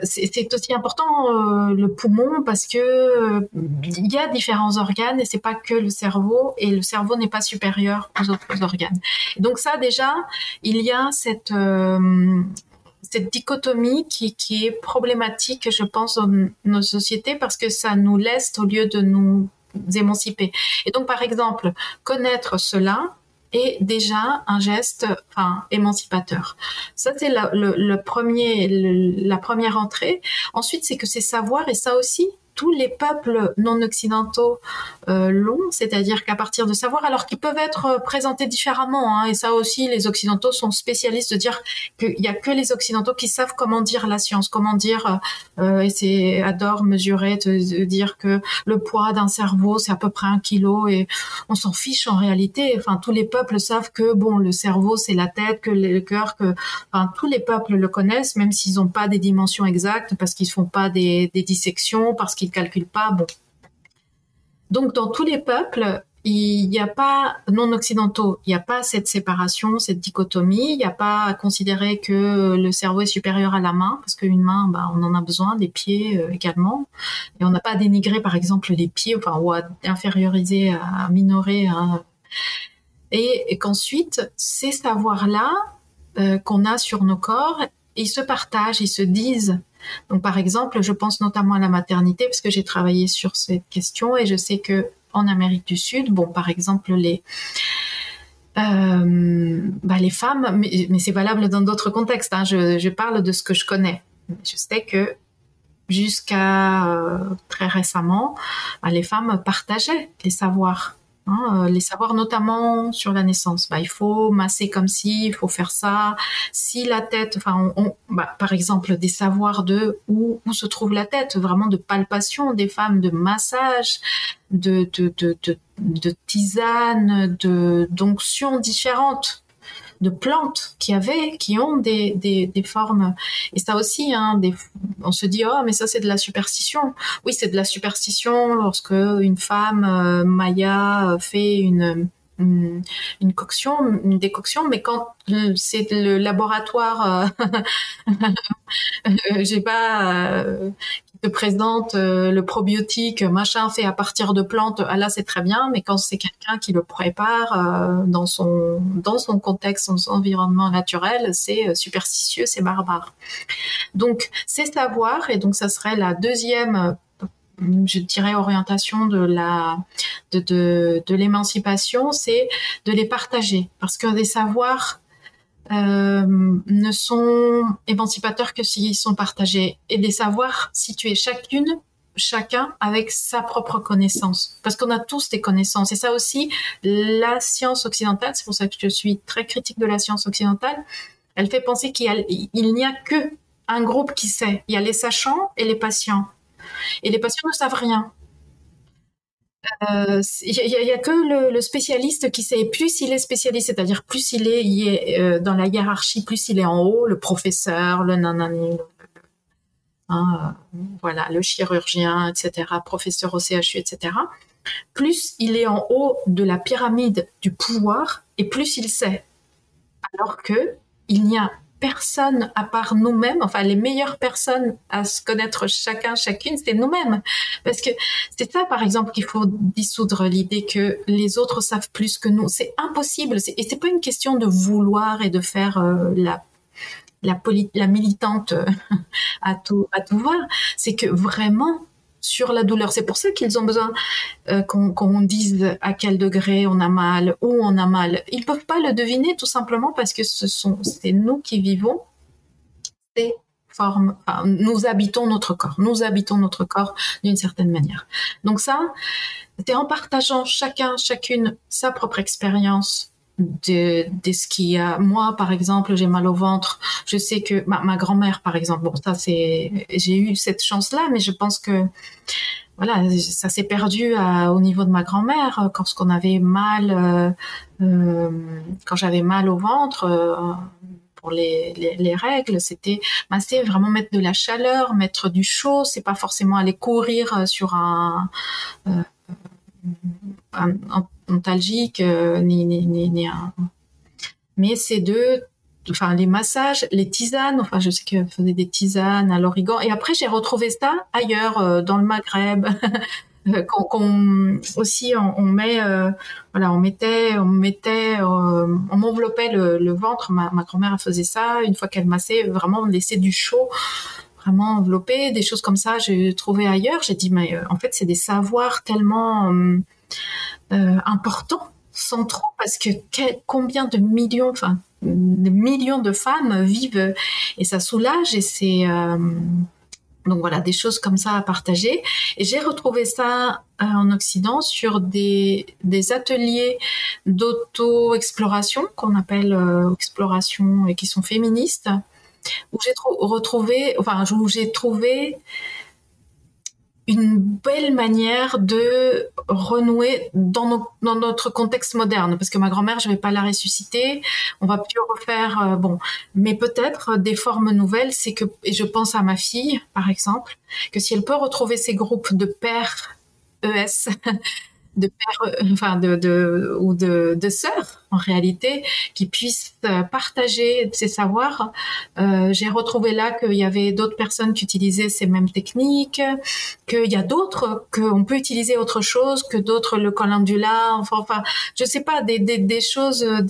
c'est aussi important le poumon parce que il y a différents organes et c'est pas que le cerveau et le cerveau n'est pas supérieur aux autres organes. donc ça déjà, il y a cette cette dichotomie qui, qui est problématique, je pense, dans nos sociétés parce que ça nous laisse au lieu de nous émanciper. Et donc, par exemple, connaître cela est déjà un geste enfin, émancipateur. Ça, c'est le, le, premier, la première entrée. Ensuite, c'est que c'est savoir, et ça aussi, tous les peuples non occidentaux euh, l'ont, c'est-à-dire qu'à partir de savoir, alors qu'ils peuvent être euh, présentés différemment, hein, et ça aussi, les occidentaux sont spécialistes de dire qu'il n'y a que les occidentaux qui savent comment dire la science, comment dire, euh, et c'est adore mesurer, de, dire que le poids d'un cerveau c'est à peu près un kilo, et on s'en fiche en réalité. Enfin, tous les peuples savent que bon, le cerveau c'est la tête, que le cœur, que, enfin, tous les peuples le connaissent, même s'ils n'ont pas des dimensions exactes, parce qu'ils font pas des, des dissections, parce qu'ils calcule pas. Bon. Donc, dans tous les peuples, il n'y a pas, non occidentaux, il n'y a pas cette séparation, cette dichotomie, il n'y a pas à considérer que le cerveau est supérieur à la main, parce qu'une main, bah, on en a besoin, des pieds euh, également. Et on n'a pas à dénigrer, par exemple, les pieds, enfin, ou à inférioriser, à minorer. Hein. Et, qu'ensuite, ces savoirs-là euh, qu'on a sur nos corps, ils se partagent, ils se disent donc, par exemple, je pense notamment à la maternité parce que j'ai travaillé sur cette question et je sais que en Amérique du Sud. Bon, par exemple, les, euh, bah, les femmes, mais, c'est valable dans d'autres contextes. Hein. Je, parle de ce que je connais. Je sais que jusqu'à euh, très récemment, bah, les femmes partageaient les savoirs. Hein, euh, les savoirs notamment sur la naissance. Bah, il faut masser comme si, il faut faire ça. Si la tête, enfin, bah, par exemple, des savoirs de où, où, se trouve la tête, vraiment de palpation des femmes, de massage, de, de, de, de, de tisane, de d'onctions différentes de plantes qui avaient, qui ont des, des, des formes. Et ça aussi, hein, des, on se dit oh mais ça c'est de la superstition. Oui, c'est de la superstition lorsque une femme euh, Maya fait une une, une coction, une décoction, mais quand c'est le laboratoire, euh, euh j'ai pas, euh, te présente euh, le probiotique machin fait à partir de plantes, ah là c'est très bien, mais quand c'est quelqu'un qui le prépare euh, dans son dans son contexte, son environnement naturel, c'est euh, superstitieux, c'est barbare. Donc c'est savoir et donc ça serait la deuxième je dirais orientation de la de, de, l'émancipation, c'est de les partager parce que des savoirs ne sont émancipateurs que s'ils sont partagés et des savoirs situés chacune chacun avec sa propre connaissance. Parce qu'on a tous des connaissances. Et ça aussi la science occidentale c'est pour ça que je suis très critique de la science occidentale elle fait penser qu'il n'y a, a que un groupe qui sait. Il y a les sachants et les patients. Et les patients ne savent rien il euh, y, a que le, spécialiste qui sait. Plus il est spécialiste, c'est-à-dire plus il est, il euh, dans la hiérarchie, plus il est en haut, le professeur, le hein, euh, voilà, le chirurgien, etc., professeur au CHU, etc. Plus il est en haut de la pyramide du pouvoir et plus il sait. Alors que il n'y a personne à part nous-mêmes, enfin les meilleures personnes à se connaître chacun, chacune, c'est nous-mêmes. Parce que c'est ça, par exemple, qu'il faut dissoudre l'idée que les autres savent plus que nous. C'est impossible. Et c'est pas une question de vouloir et de faire euh, la la, militante à tout à tout voir. C'est que vraiment sur la douleur. C'est pour ça qu'ils ont besoin euh, qu'on dise à quel degré on a mal, où on a mal. Ils peuvent pas le deviner tout simplement parce que ce sont c'est nous qui vivons ces formes. nous habitons notre corps. Nous habitons notre corps d'une certaine manière. Donc ça, c'est en partageant chacun, chacune sa propre expérience de, de ce qui a moi par exemple j'ai mal au ventre je sais que ma, ma grand-mère par exemple bon ça c'est j'ai eu cette chance là mais je pense que voilà ça s'est perdu à, au niveau de ma grand-mère quand qu'on avait mal euh, euh, quand j'avais mal au ventre euh, pour les, les, les règles, c'était masser, vraiment mettre de la chaleur, mettre du chaud. C'est pas forcément aller courir sur un, euh, un, un antalgique, euh, ni, ni, ni, un... Mais c'est de enfin les massages, les tisanes. Enfin, je sais que faisait des tisanes à l'origan. Et après, j'ai retrouvé ça ailleurs, euh, dans le Maghreb. qu'on aussi on, met voilà on mettait on mettait on m'enveloppait le, ventre ma, ma grand-mère faisait ça une fois qu'elle massait vraiment on laissait du chaud vraiment enveloppé des choses comme ça j'ai trouvé ailleurs j'ai dit mais en fait c'est des savoirs tellement euh, importants, centraux, parce que combien de millions, enfin, de millions de femmes vivent et ça soulage et c'est euh, donc voilà des choses comme ça à partager. Et j'ai retrouvé ça euh, en Occident sur des, des ateliers d'auto-exploration qu'on appelle exploration et qui sont féministes où j'ai retrouvé enfin où j'ai trouvé une belle manière de renouer dans, notre contexte moderne. Parce que ma grand-mère je vais pas la ressusciter. On va plus refaire euh, bon. Mais peut-être des formes nouvelles c'est que et je pense à ma fille par exemple que si elle peut retrouver ces groupes de pères ES de pères, euh, enfin de, de ou de, de sœurs en réalité, qui puissent euh, partager ces savoirs. Euh, J'ai retrouvé là qu'il y avait d'autres personnes qui utilisaient ces mêmes techniques, qu'il y a d'autres qu'on peut utiliser autre chose, que d'autres le calendula, enfin, enfin, je sais pas, des, choses, euh,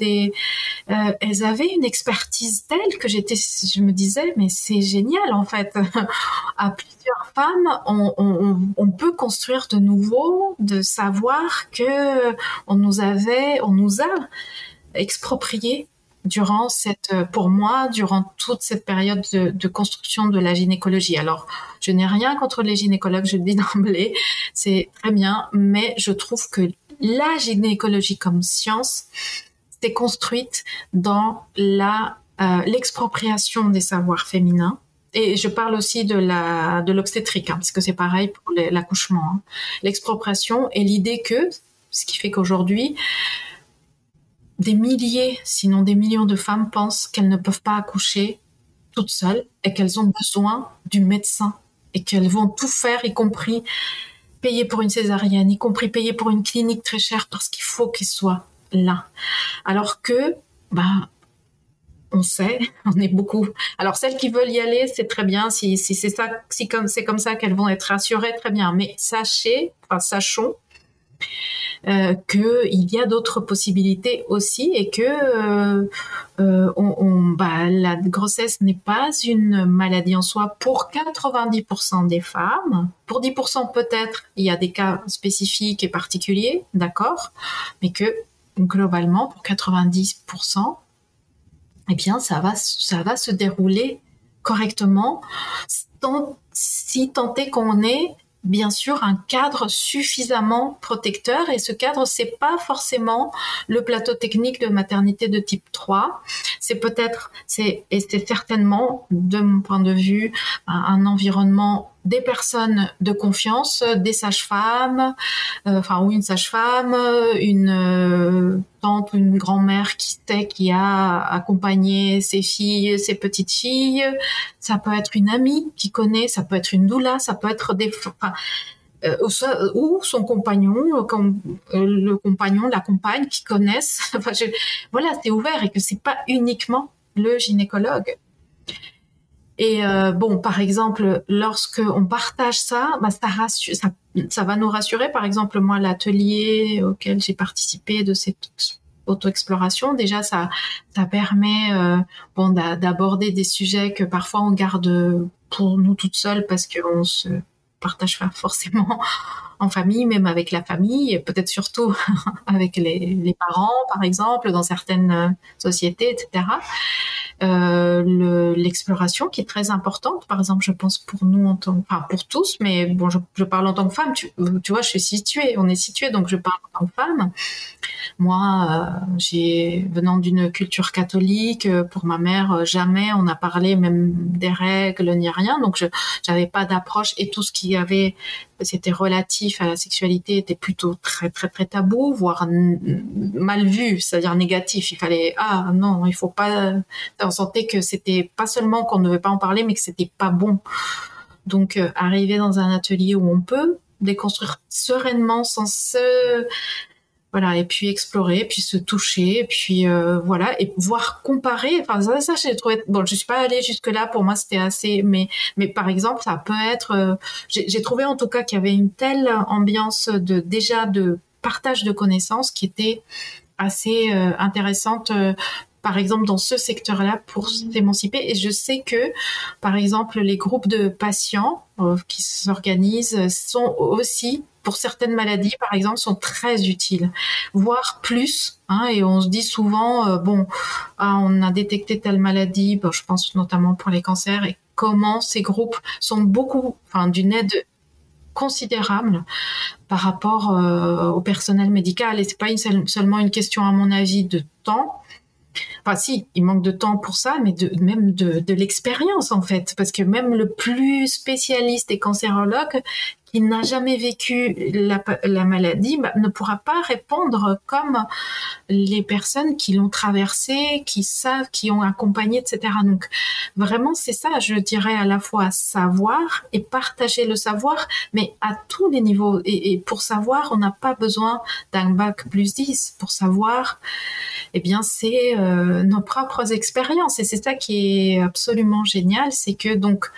elles avaient une expertise telle que j'étais, je me disais, mais c'est génial en fait, à plusieurs femmes, on, peut construire de nouveau, de savoir que on nous avait, on nous a exproprié durant cette, pour moi, durant toute cette période de, construction de la gynécologie. Alors, je n'ai rien contre les gynécologues, je le dis d'emblée, c'est très bien, mais je trouve que la gynécologie comme science s'est construite dans la euh, l'expropriation des savoirs féminins. Et je parle aussi de la de l'obstétrique, hein, parce que c'est pareil pour l'accouchement. Hein. L'expropriation et l'idée que, ce qui fait qu'aujourd'hui, des milliers, sinon des millions de femmes pensent qu'elles ne peuvent pas accoucher toutes seules et qu'elles ont besoin du médecin et qu'elles vont tout faire, y compris payer pour une césarienne, y compris payer pour une clinique très chère parce qu'il faut qu'il soit là. Alors que, bah, on sait, on est beaucoup. Alors celles qui veulent y aller, c'est très bien. Si, si c'est ça, si comme c'est comme ça qu'elles vont être rassurées, très bien. Mais sachez, enfin sachons euh, qu'il y a d'autres possibilités aussi et que euh, euh, bah, la grossesse n'est pas une maladie en soi pour 90% des femmes. Pour 10% peut-être, il y a des cas spécifiques et particuliers, d'accord, mais que globalement, pour 90%, eh bien, ça va, ça va se dérouler correctement, si tant est qu'on est bien sûr un cadre suffisamment protecteur. Et ce cadre c'est pas forcément le plateau technique de maternité de type 3 c'est peut-être c'est et c'est certainement de mon point de vue un environnement des personnes de confiance, des sages-femmes, euh, enfin ou une sage-femme, une euh, tante une grand-mère qui sait qui a accompagné ses filles, ses petites filles. Ça peut être une amie qui connaît, ça peut être une doula, ça peut être des, enfin, euh, ou son compagnon, le compagnon, la compagne qui connaissent. Voilà, c'est ouvert et que c'est pas uniquement le gynécologue. Et euh, bon, par exemple, lorsque on partage ça, bah, ça, rassure, ça, ça, va nous rassurer. Par exemple, moi, l'atelier auquel j'ai participé de cette auto-exploration, déjà, ça, ça permet euh, bon d'aborder des sujets que parfois on garde pour nous toutes seules parce qu'on se partage pas forcément en famille, même avec la famille, peut-être surtout avec les, parents, par exemple, dans certaines sociétés, etc euh, l'exploration qui est très importante. Par exemple, je pense pour nous en tant, enfin pour tous, mais bon, je, parle en tant que femme. Tu, vois, je suis située, on est situé, donc je parle en tant que femme. Moi, euh, venant d'une culture catholique, euh, pour ma mère, euh, jamais on a parlé même des règles ni rien, donc je j'avais pas d'approche et tout ce qui avait c'était relatif à la sexualité était plutôt très très très tabou, voire mal vu, c'est-à-dire négatif. Il fallait ah non, il faut pas. On sentait que c'était pas seulement qu'on ne veut pas en parler, mais que c'était pas bon. Donc euh, arriver dans un atelier où on peut déconstruire sereinement sans se voilà et puis explorer puis se toucher et puis euh, voilà et voir comparer enfin ça, ça j'ai trouvé bon je suis pas allée jusque là pour moi c'était assez mais mais par exemple ça peut être euh, j'ai trouvé en tout cas qu'il y avait une telle ambiance de déjà de partage de connaissances qui était assez euh, intéressante par exemple dans ce secteur-là pour s'émanciper. Et je sais que, par exemple, les groupes de patients qui s'organisent sont aussi pour certaines maladies, par exemple, sont très utiles, voire plus. Hein, et on se dit souvent, euh, bon, ah, on a détecté telle maladie, je pense notamment pour les cancers, et comment ces groupes sont beaucoup, enfin, d'une aide considérable par rapport euh, au personnel médical. Et c'est pas seulement une question, à mon avis, de temps, Enfin, si, il manque de temps pour ça, mais de, même de, de l'expérience, en fait. Parce que même le plus spécialiste et cancérologue qui n'a jamais vécu la, la maladie bah, ne pourra pas répondre comme les personnes qui l'ont traversée, qui savent, qui ont accompagné, etc. Donc vraiment c'est ça, je dirais à la fois savoir et partager le savoir, mais à tous les niveaux. Et, et pour savoir, on n'a pas besoin d'un bac plus 10. Pour savoir, eh bien c'est euh, nos propres expériences. Et c'est ça qui est absolument génial, c'est que donc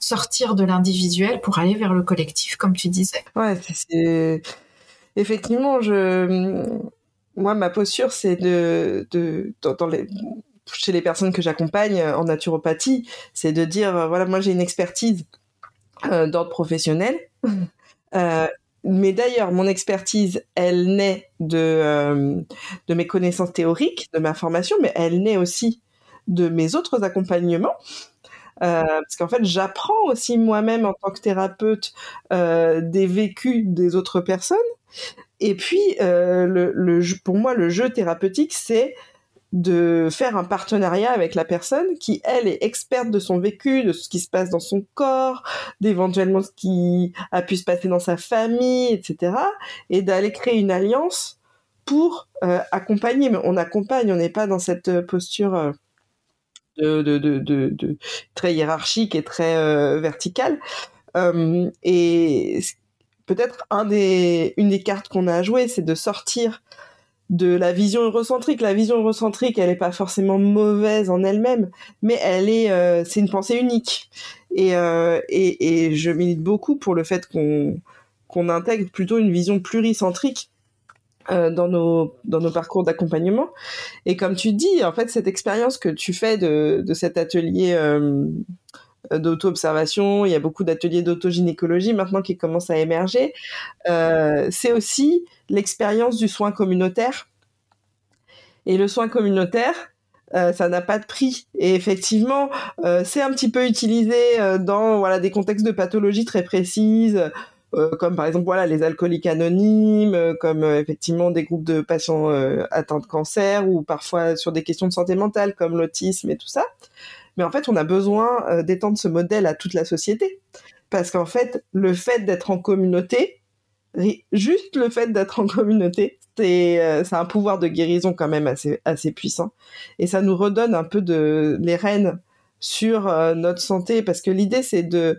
sortir de l'individuel pour aller vers le collectif, comme tu disais. Ouais, c'est effectivement, je, moi, ma posture, c'est de, de dans, les chez les personnes que j'accompagne en naturopathie, c'est de dire voilà, moi j'ai une expertise d'ordre professionnel. mais d'ailleurs, mon expertise, elle naît de, de mes connaissances théoriques, de ma formation, mais elle naît aussi de mes autres accompagnements. Euh, parce qu'en fait, j'apprends aussi moi-même en tant que thérapeute euh, des vécus des autres personnes. Et puis, euh, pour moi, le jeu thérapeutique, c'est de faire un partenariat avec la personne qui, elle, est experte de son vécu, de ce qui se passe dans son corps, d'éventuellement ce qui a pu se passer dans sa famille, etc. Et d'aller créer une alliance pour accompagner. Mais on accompagne, on n'est pas dans cette posture de, très hiérarchique et très euh, verticale. Euh, et peut-être une des cartes qu'on a à jouer, c'est de sortir de la vision eurocentrique. La vision eurocentrique, elle n'est pas forcément mauvaise en elle-même, mais elle est, euh, c'est une pensée unique. Et, euh, et, et, je milite beaucoup pour le fait qu'on qu'on intègre plutôt une vision pluricentrique euh, dans nos dans nos parcours d'accompagnement. Et comme tu dis, en fait, cette expérience que tu fais de de cet atelier euh, d'auto-observation, il y a beaucoup d'ateliers d'autogynécologie maintenant qui commencent à émerger. Euh, c'est aussi l'expérience du soin communautaire. Et le soin communautaire, ça n'a pas de prix. Et effectivement, c'est un petit peu utilisé dans voilà des contextes de pathologie très précises. Euh, comme par exemple voilà les alcooliques anonymes, euh, comme euh, effectivement des groupes de patients atteints de cancer ou parfois sur des questions de santé mentale comme l'autisme et tout ça. Mais en fait, on a besoin d'étendre ce modèle à toute la société. Parce qu'en fait, le fait d'être en communauté, juste le fait d'être en communauté, c'est un pouvoir de guérison quand même assez assez puissant. Et ça nous redonne un peu de les rênes sur notre santé. Parce que l'idée c'est de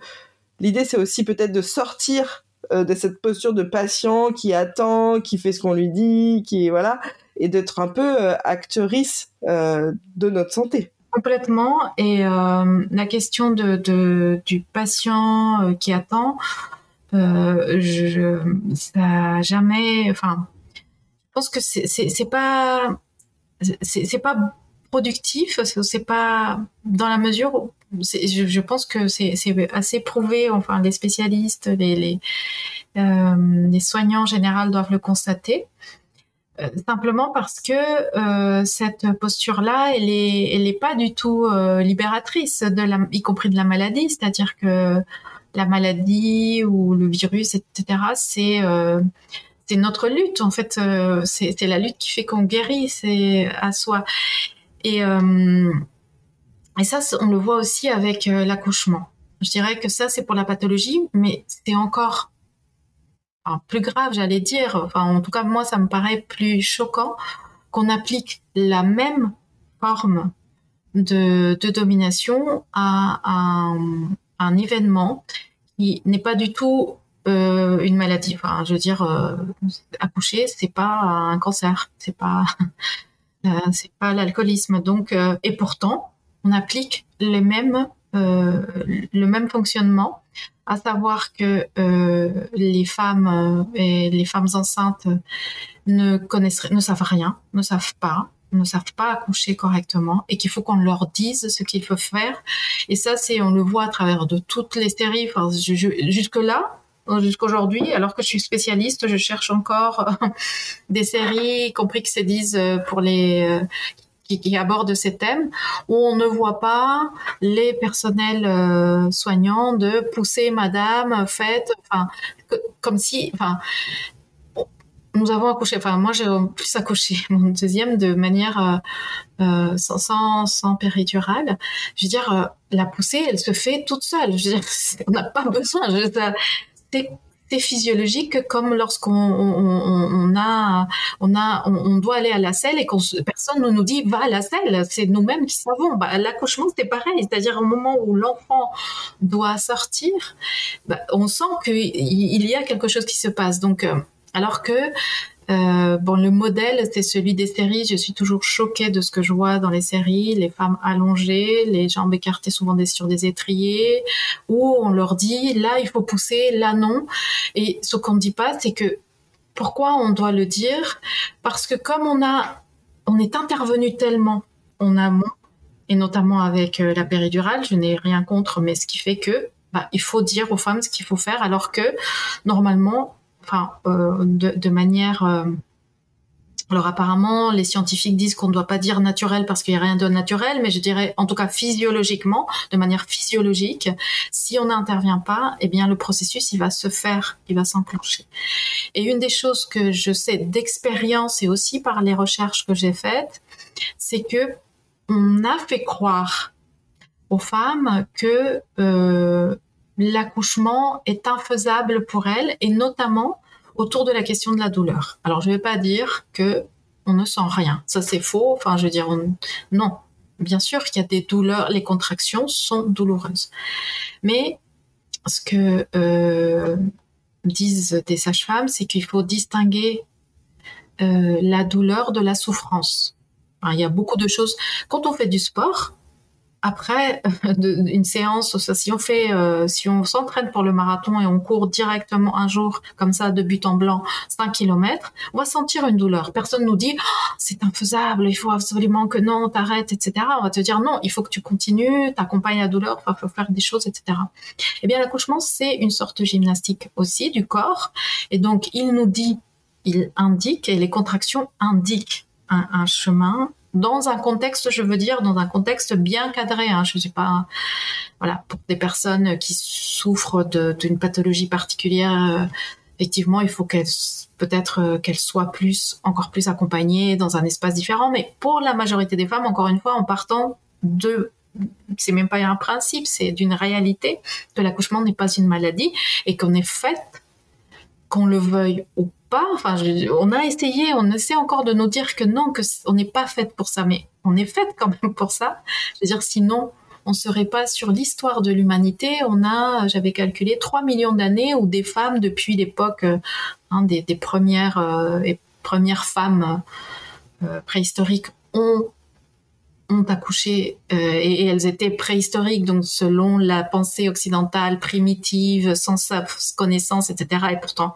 L'idée, c'est aussi peut-être de sortir euh, de cette posture de patient qui attend, qui fait ce qu'on lui dit, qui voilà, et d'être un peu euh, actrice euh, de notre santé. Complètement. Et la question de, du patient qui attend, je, ça jamais. Enfin, je pense que c'est pas c'est pas productif. C'est pas dans la mesure où je, pense que c'est assez prouvé. Enfin, les spécialistes, les, euh, soignants en général doivent le constater. Euh, simplement parce que euh, cette posture-là, elle est, elle est pas du tout libératrice, y compris de la maladie. C'est-à-dire que la maladie ou le virus, etc., c'est notre lutte. En fait, c'est la lutte qui fait qu'on guérit, c'est à soi. Et et ça, on le voit aussi avec euh, l'accouchement. Je dirais que ça, c'est pour la pathologie, mais c'est encore plus grave, j'allais dire. Enfin, en tout cas, moi, ça me paraît plus choquant qu'on applique la même forme de, de domination à, un événement qui n'est pas du tout euh, une maladie. Enfin, je veux dire, euh, accoucher, c'est pas un cancer, c'est pas, euh, c'est pas l'alcoolisme. Donc, euh, et pourtant, on applique les mêmes, euh, le même fonctionnement, à savoir que euh, les femmes euh, et les femmes enceintes ne connaissent, ne savent rien, ne savent pas, ne savent pas accoucher correctement et qu'il faut qu'on leur dise ce qu'il faut faire. Et ça, c'est, on le voit à travers de toutes les séries. Enfin, jusque là, jusqu'aujourd'hui, alors que je suis spécialiste, je cherche encore des séries, y compris que c'est disent pour les qui, qui aborde ces thèmes, où on ne voit pas les personnels euh, soignants de pousser Madame, faites, enfin, comme si, enfin, nous avons accouché, enfin moi j'ai plus accouché mon deuxième de manière euh, euh, sans, sans, péridurale. Je veux dire, euh, la poussée, elle se fait toute seule. Je veux dire, on n'a pas besoin. Physiologique comme lorsqu'on on, a on a on, doit aller à la selle et qu'on personne ne nous dit va à la selle. C'est nous-mêmes qui savons. Bah, l'accouchement c'est pareil. C'est-à-dire au moment où l'enfant doit sortir bah, on sent qu'il il y a quelque chose qui se passe. Donc euh, alors que euh, bon, le modèle, c'est celui des séries. Je suis toujours choquée de ce que je vois dans les séries. Les femmes allongées, les jambes écartées souvent sur des étriers, où on leur dit, là, il faut pousser, là, non. Et ce qu'on ne dit pas, c'est que pourquoi on doit le dire? Parce que comme on a, on est intervenu tellement en amont, et notamment avec euh, la péridurale, je n'ai rien contre, mais ce qui fait que bah, il faut dire aux femmes ce qu'il faut faire, alors que normalement, enfin, euh, de, manière euh, alors apparemment, les scientifiques disent qu'on ne doit pas dire naturel parce qu'il n'y a rien de naturel, mais je dirais en tout cas physiologiquement, de manière physiologique, si on n'intervient pas, eh bien le processus il va se faire, il va s'enclencher. Et une des choses que je sais d'expérience et aussi par les recherches que j'ai faites, c'est que on a fait croire aux femmes que euh, l'accouchement est infaisable pour elles et notamment autour de la question de la douleur. Alors, je ne vais pas dire que on ne sent rien. Ça, c'est faux. Enfin, je veux dire, non. Bien sûr qu'il y a des douleurs. Les contractions sont douloureuses. Mais ce que euh, disent des sages-femmes, c'est qu'il faut distinguer euh, la douleur de la souffrance. il y a beaucoup de choses. Quand on fait du sport, après une séance, si on fait, euh, si on s'entraîne pour le marathon et on court directement un jour comme ça de but en blanc 5 km, on va sentir une douleur. Personne nous dit oh, c'est infaisable, il faut absolument que non, t'arrêtes, etc. On va te dire non, il faut que tu continues, t'accompagnes la douleur, il faut faire des choses, etc. Eh bien l'accouchement c'est une sorte de gymnastique aussi du corps et donc il nous dit, il indique et les contractions indiquent un chemin dans un contexte, je veux dire, dans un contexte bien cadré. Hein. Je ne suis pas, voilà, pour des personnes qui souffrent d'une pathologie particulière. Euh, effectivement, il faut peut-être euh, qu'elles soient plus, encore plus accompagnées dans un espace différent. Mais pour la majorité des femmes, encore une fois, en partant de c'est même pas un principe, c'est d'une réalité que l'accouchement n'est pas une maladie et qu'on est fait, qu'on le veuille ou on a essayé, on essaie encore de nous dire que non, que on n'est pas faite pour ça, mais on est faite quand même pour ça. Je veux dire, sinon, on serait pas sur l'histoire de l'humanité. On a, j'avais calculé, 3 millions d'années où des femmes, depuis l'époque euh, hein, des, premières, euh, premières femmes euh, préhistoriques, ont ont accouché et, elles étaient préhistoriques, donc selon la pensée occidentale primitive, sans sa connaissance, etc. Et pourtant,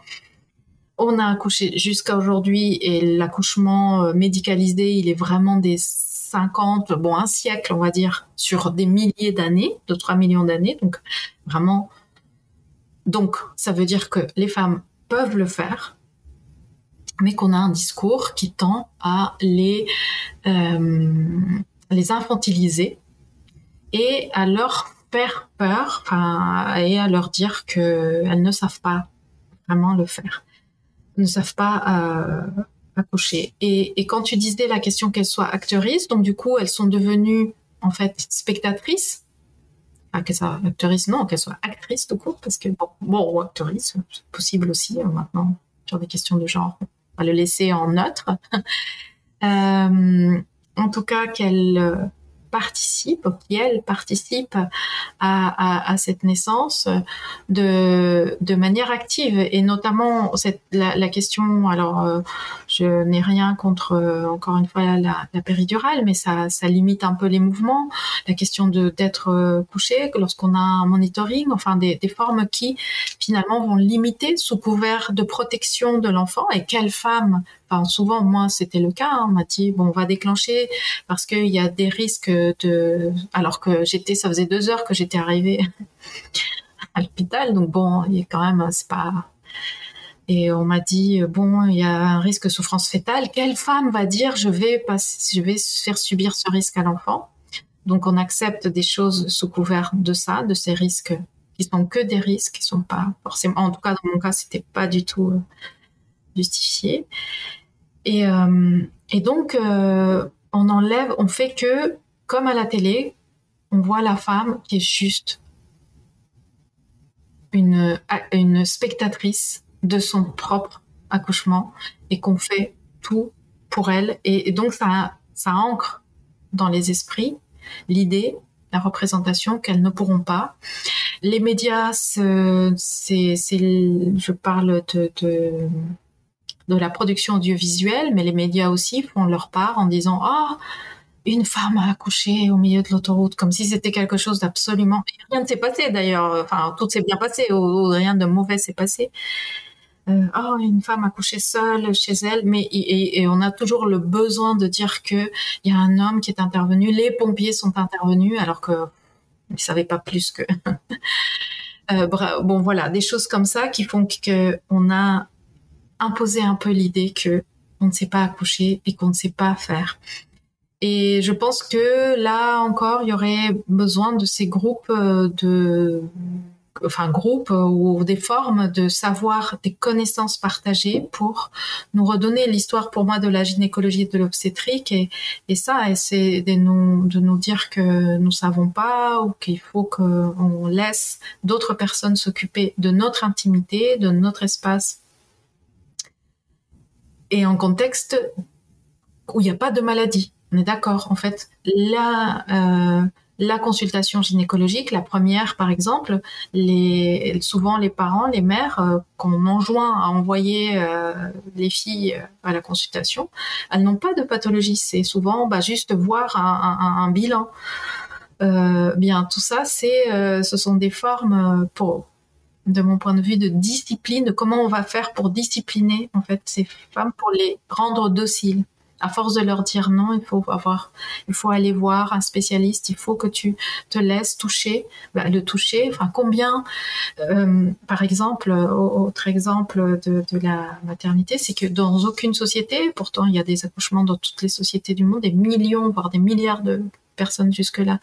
on a accouché jusqu'à aujourd'hui et l'accouchement euh, médicalisé, il est vraiment des 50, bon, un siècle, on va dire, sur des milliers d'années, de 3 millions d'années. Donc, vraiment. Donc, ça veut dire que les femmes peuvent le faire, mais qu'on a un discours qui tend à les, euh, les infantiliser et à leur faire peur, et à leur dire qu'elles ne savent pas vraiment le faire ne savent pas euh, accoucher. Et, quand tu disais la question qu'elles soient actrices, donc du coup elles sont devenues en fait spectatrices. Enfin, qu'elles soient actrices, non, qu'elles soient actrices tout court, parce que bon, bon actrices, c'est possible aussi euh, maintenant sur des questions de genre. On va le laisser en neutre. euh, en tout cas, qu'elles participe, qui elle participe à, cette naissance de, de manière active et notamment la question. Alors, euh, je n'ai rien contre euh, encore une fois la, péridurale, mais ça, limite un peu les mouvements. La question d'être euh, couché lorsqu'on a un monitoring, enfin des, formes qui finalement vont limiter sous couvert de protection de l'enfant et quelle femme souvent, moi, c'était le cas. Hein. on m'a dit, bon, on va déclencher parce qu'il y a des risques de. Alors que j'étais, ça faisait deux heures que j'étais arrivée à l'hôpital, donc bon, il a quand même, c'est pas. Et on m'a dit, bon, il y a un risque de souffrance fétale. Quelle femme va dire, je vais je vais faire subir ce risque à l'enfant? Donc, on accepte des choses sous couvert de ça, de ces risques qui sont que des risques, qui sont pas forcément. En tout cas, dans mon cas, c'était pas du tout euh, justifié. Et, euh, donc, euh, on enlève, on fait que, comme à la télé, on voit la femme qui est juste une, une spectatrice de son propre accouchement et qu'on fait tout pour elle. Et, donc, ça, ça ancre dans les esprits l'idée, la représentation qu'elles ne pourront pas. Les médias, c'est, je parle de, de de la production audiovisuelle, mais les médias aussi font leur part en disant ah une femme a accouché au milieu de l'autoroute, comme si c'était quelque chose d'absolument rien ne s'est passé d'ailleurs. Enfin, tout s'est bien passé, ou, rien de mauvais s'est passé. Euh, oh, une femme a accouché seule chez elle, mais et, on a toujours le besoin de dire que il y a un homme qui est intervenu, les pompiers sont intervenus, alors que ils savaient pas plus que. bon, voilà, des choses comme ça qui font qu'on a imposé un peu l'idée que on ne sait pas accoucher et qu'on ne sait pas faire. Et je pense que là encore, il y aurait besoin de ces groupes euh, de enfin groupes ou des formes de savoir, des connaissances partagées pour nous redonner l'histoire pour moi de la gynécologie et de l'obstétrique et, ça, c'est de nous, dire que nous savons pas ou qu'il faut qu'on laisse d'autres personnes s'occuper de notre intimité, de notre espace et en contexte où il n'y a pas de maladie. On est d'accord. En fait, la, euh, la consultation gynécologique, la première par exemple, les, souvent les parents, les mères, euh, qu'on enjoint à envoyer euh, les filles à la consultation, elles n'ont pas de pathologie. C'est souvent bah, juste voir un, bilan. bien, tout ça, c'est, ce sont des formes pour de mon point de vue de discipline, de comment on va faire pour discipliner en fait ces femmes pour les rendre dociles à force de leur dire non, il faut avoir, il faut aller voir un spécialiste, il faut que tu te laisses toucher, bah, le toucher. Enfin, combien, euh, par exemple, autre exemple de, la maternité, c'est que dans aucune société, pourtant il y a des accouchements dans toutes les sociétés du monde, des millions, voire des milliards de personnes jusque là,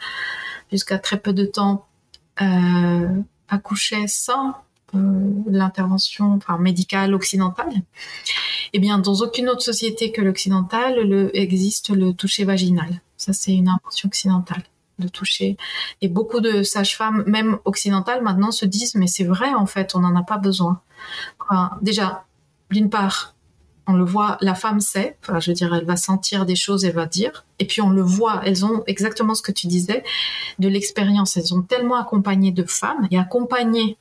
jusqu'à très peu de temps. Euh, accouchaient sans euh, l'intervention enfin, médicale occidentale, eh bien, dans aucune autre société que l'occidentale, le, existe le toucher vaginal. Ça, c'est une invention occidentale de toucher. Et beaucoup de sages-femmes, même occidentales, maintenant se disent, mais c'est vrai, en fait, on n'en a pas besoin. Déjà, d'une part, on le voit, la femme sait, je veux dire, elle va sentir des choses, elle va dire, et puis on le voit, elles ont exactement ce que tu disais, de l'expérience, elles ont tellement accompagné de femmes et accompagné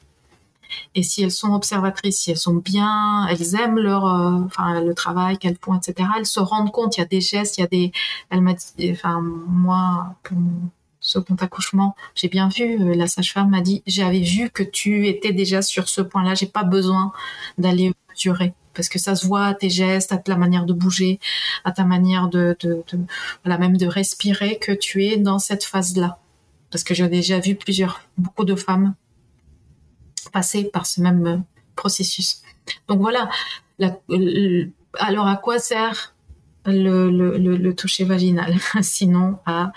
et si elles sont observatrices, si elles sont bien, elles aiment leur, euh, le travail qu'elles font, etc. Elles se rendent compte, il y a des gestes, il y a des, elle m'a dit, enfin, moi, pour mon second accouchement, j'ai bien vu, euh, la sage-femme m'a dit, j'avais vu que tu étais déjà sur ce point-là, j'ai pas besoin d'aller mesurer parce que ça se voit à tes gestes, à ta manière de bouger, à ta manière de, de, de voilà, même de respirer que tu es dans cette phase-là. Parce que j'ai déjà vu plusieurs, beaucoup de femmes passer par ce même euh, processus. Donc voilà. alors à quoi sert le, toucher vaginal? Sinon à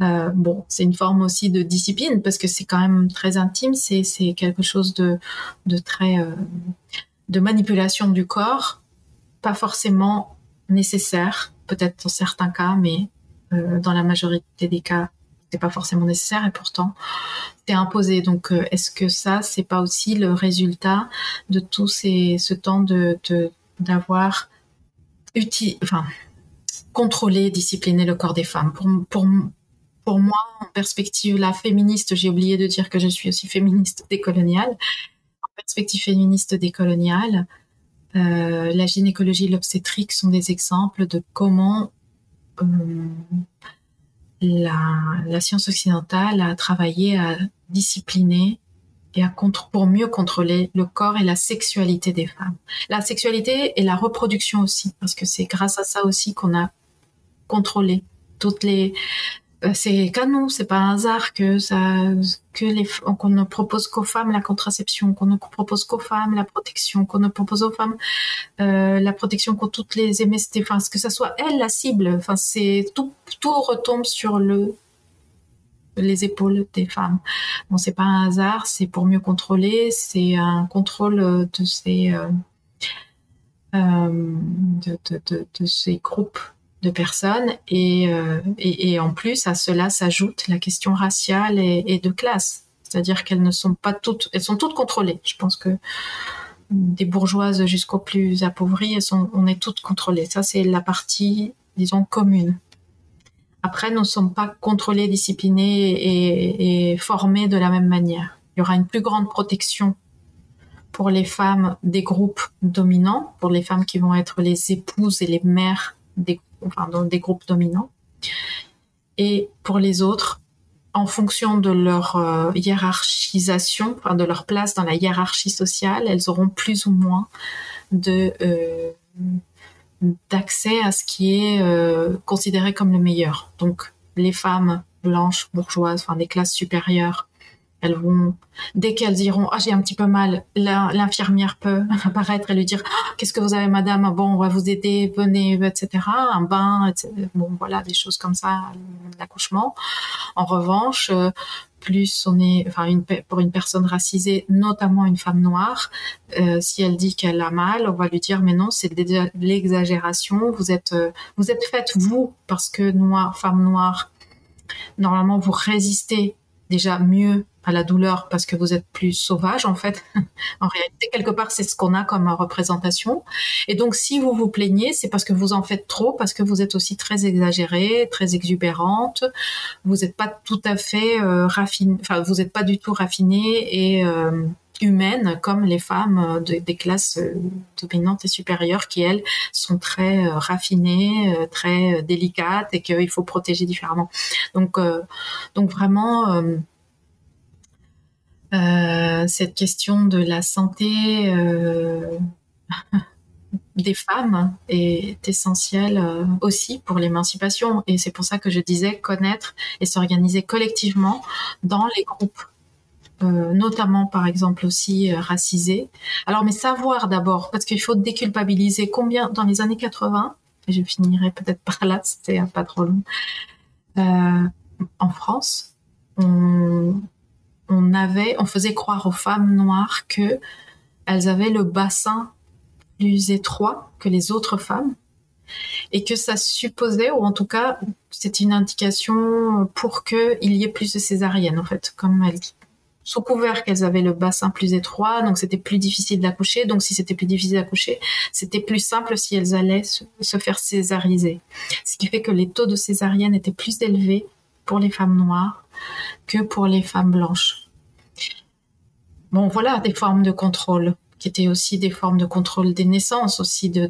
euh, bon, c'est une forme aussi de discipline parce que c'est quand même très intime. C'est quelque chose de, de très euh, de manipulation du corps, pas forcément nécessaire, peut-être dans certains cas, mais dans la majorité des cas, pas forcément nécessaire et pourtant c'est imposé. Donc euh, est-ce que ça c'est pas aussi le résultat de tout ce temps de d'avoir uti enfin contrôlé, discipliné le corps des femmes? Pour pour pour moi, en perspective la féministe, j'ai oublié de dire que je suis aussi féministe décoloniale. En perspective féministe décoloniale, euh, la gynécologie et l'obstétrique sont des exemples de comment euh, la, science occidentale a travaillé à discipliner et à contre, pour mieux contrôler le corps et la sexualité des femmes. La sexualité et la reproduction aussi, parce que c'est grâce à ça aussi qu'on a contrôlé toutes les c'est canon, c'est pas un hasard que ça, que les, qu'on ne propose qu'aux femmes la contraception, qu'on ne propose qu'aux femmes la protection, qu'on ne propose aux femmes euh, la protection contre toutes les MST, enfin que ça soit elle la cible, enfin c'est tout, tout retombe sur le les épaules des femmes. Bon, c'est pas un hasard, c'est pour mieux contrôler, c'est un contrôle de ces euh, de, de, de ces groupes de personnes euh, et, et, en plus à cela s'ajoute la question raciale et, de classe, c'est-à-dire qu'elles ne sont pas toutes, elles sont toutes contrôlées. Je pense que des bourgeoises jusqu'aux plus appauvries, sont, on est toutes contrôlées. Ça c'est la partie, disons, commune. Après, nous ne sommes pas contrôlés, disciplinés et, formés de la même manière. Il y aura une plus grande protection pour les femmes des groupes dominants, pour les femmes qui vont être les épouses et les mères des enfin dans des groupes dominants. Et pour les autres, en fonction de leur euh, hiérarchisation, de leur place dans la hiérarchie sociale, elles auront plus ou moins euh, d'accès à ce qui est euh, considéré comme le meilleur. Donc les femmes blanches, bourgeoises, enfin des classes supérieures, elles vont, dès qu'elles diront ah j'ai un petit peu mal, l'infirmière peut apparaître et lui dire ah, qu'est-ce que vous avez madame, bon on va vous aider, venez, etc. Un bain, etc. bon voilà des choses comme ça, l'accouchement. En revanche, euh, plus on est, enfin pour une personne racisée, notamment une femme noire, euh, si elle dit qu'elle a mal, on va lui dire mais non c'est de l'exagération, vous êtes euh, vous êtes faite vous parce que noire femme noire normalement vous résistez déjà mieux à la douleur parce que vous êtes plus sauvage en fait. en réalité, quelque part, c'est ce qu'on a comme représentation. Et donc, si vous vous plaignez, c'est parce que vous en faites trop, parce que vous êtes aussi très exagérée, très exubérante. Vous n'êtes pas tout à fait euh, raffiné, enfin, vous n'êtes pas du tout raffinée et euh, humaine comme les femmes des classes euh, dominantes et supérieures qui elles sont très euh, raffinées, euh, très délicates et qu'il faut protéger différemment. Donc, donc vraiment. cette question de la santé des femmes est essentielle aussi pour l'émancipation. Et c'est pour ça que je disais connaître et s'organiser collectivement dans les groupes euh, notamment par exemple aussi euh. Alors mais savoir d'abord, parce qu'il faut déculpabiliser combien dans les années 80, et je finirai peut-être par là, c'était pas trop long, euh, en France, on, avait, on faisait croire aux femmes noires que elles avaient le bassin plus étroit que les autres femmes et que ça supposait, ou en tout cas, c'est une indication pour qu'il y ait plus de césariennes, en fait, comme elle sous couvert qu'elles avaient le bassin plus étroit, donc c'était plus difficile d'accoucher. Donc si c'était plus difficile d'accoucher, c'était plus simple si elles allaient se, faire césariser. Ce qui fait que les taux de césarienne étaient plus élevés pour les femmes noires que pour les femmes blanches. Bon, voilà des formes de contrôle qui étaient aussi des formes de contrôle des naissances, aussi de,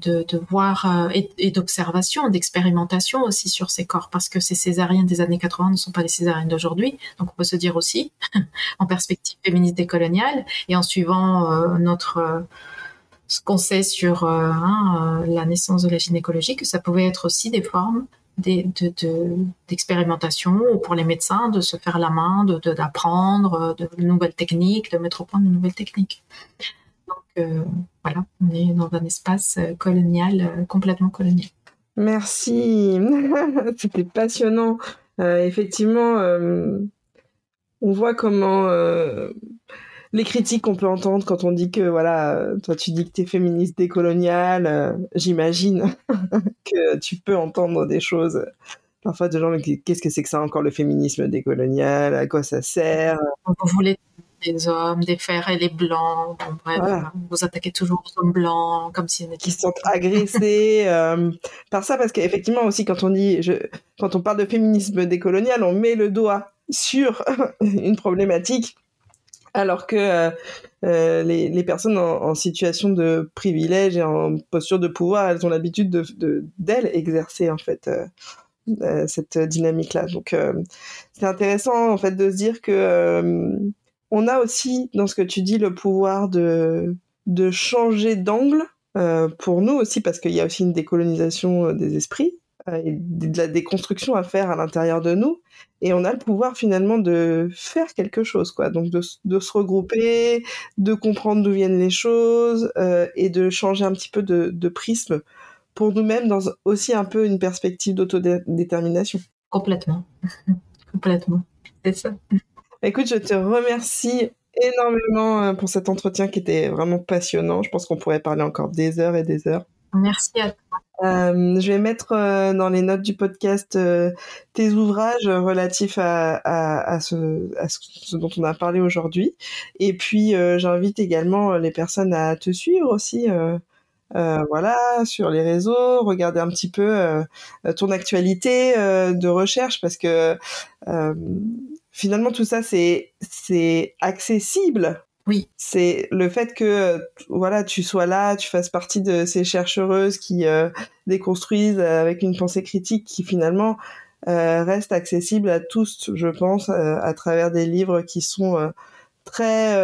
voir euh, et, d'observation, d'expérimentation aussi sur ces corps, parce que ces césariennes des années 80 ne sont pas les césariennes d'aujourd'hui. Donc on peut se dire aussi, en perspective féministe décoloniale et en suivant euh, notre euh, ce qu'on sait sur hein, la naissance de la gynécologie, que ça pouvait être aussi des formes d'expérimentation de, ou pour les médecins de se faire la main, d'apprendre de, nouvelles techniques, de mettre au point de nouvelles techniques voilà, on est dans un espace euh, colonial, euh, complètement colonial. Merci, c'était passionnant. Euh, effectivement, on voit comment les critiques qu'on peut entendre quand on dit que voilà, toi tu dis que tu es féministe décoloniale, j'imagine que tu peux entendre des choses parfois de gens mais qu'est-ce que c'est que ça encore le féminisme décolonial, à quoi ça sert? Vous voulez des hommes, des fers et les blancs. vous attaquez toujours aux hommes blancs, comme si qui se sentent agressés euh, par ça, parce qu'effectivement aussi quand on dit, je, quand on parle de féminisme décolonial, on met le doigt sur une problématique, alors que euh, euh, les, les, personnes en, situation de privilège et en posture de pouvoir, elles ont l'habitude de d'elles exercer en fait. cette dynamique là donc c'est intéressant en fait de se dire que on a aussi dans ce que tu dis le pouvoir de, de changer d'angle euh, pour nous aussi parce qu'il y a aussi une décolonisation euh, des esprits euh, et de la déconstruction à faire à l'intérieur de nous. Et on a le pouvoir finalement de faire quelque chose quoi. Donc de, de se regrouper de comprendre d'où viennent les choses et de changer un petit peu de, de prisme pour nous-mêmes dans aussi un peu une perspective d'autodétermination complètement. Complètement. C'est ça Écoute, je te remercie énormément euh, pour cet entretien qui était vraiment passionnant. Je pense qu'on pourrait parler encore des heures et des heures. Merci à toi. Euh, je vais mettre euh, dans les notes du podcast tes ouvrages relatifs à, à, ce, à, ce, dont on a parlé aujourd'hui. Et puis, j'invite également les personnes à te suivre aussi. voilà, sur les réseaux, regarder un petit peu ton actualité de recherche parce que finalement tout ça c'est c'est accessible. Oui. C'est le fait que voilà, tu sois là, tu fasses partie de ces chercheuses qui euh, déconstruisent avec une pensée critique qui finalement euh, reste accessible à tous, je pense, euh, à travers des livres qui sont très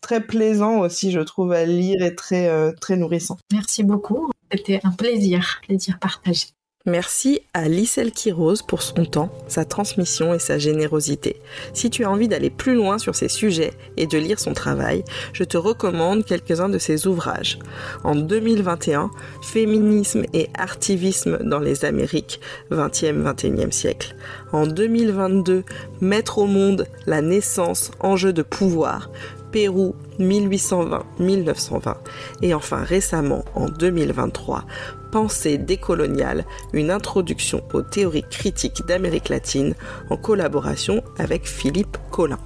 très plaisants aussi, je trouve, à lire et très très nourrissants. Merci beaucoup. C'était un plaisir, plaisir partagé. Merci à Lissel Kirose pour son temps, sa transmission et sa générosité. Si tu as envie d'aller plus loin sur ces sujets et de lire son travail, je te recommande quelques-uns de ses ouvrages. En 2021, Féminisme et artivisme dans les Amériques, 20e, 21e siècle. En 2022, Mettre au monde la naissance, enjeu de pouvoir, Pérou 1820-1920 et enfin récemment en 2023 Pensée décoloniale, une introduction aux théories critiques d'Amérique latine en collaboration avec Philippe Collin.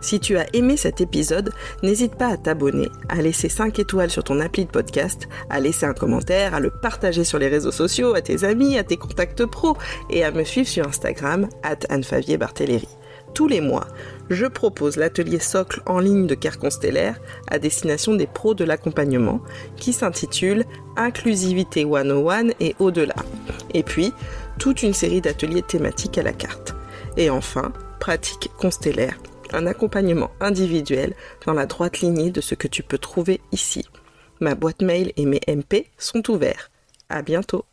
Si tu as aimé cet épisode, n'hésite pas à t'abonner, à laisser 5 étoiles sur ton appli de podcast, à laisser un commentaire, à le partager sur les réseaux sociaux, à tes amis, à tes contacts pro et à me suivre sur Instagram, at tous les mois, je propose l'atelier socle en ligne de Care Constellaire à destination des pros de l'accompagnement qui s'intitule Inclusivité 101 et au-delà. Et puis, toute une série d'ateliers thématiques à la carte. Et enfin, Pratique Constellaire, un accompagnement individuel dans la droite lignée de ce que tu peux trouver ici. Ma boîte mail et mes MP sont ouverts. À bientôt!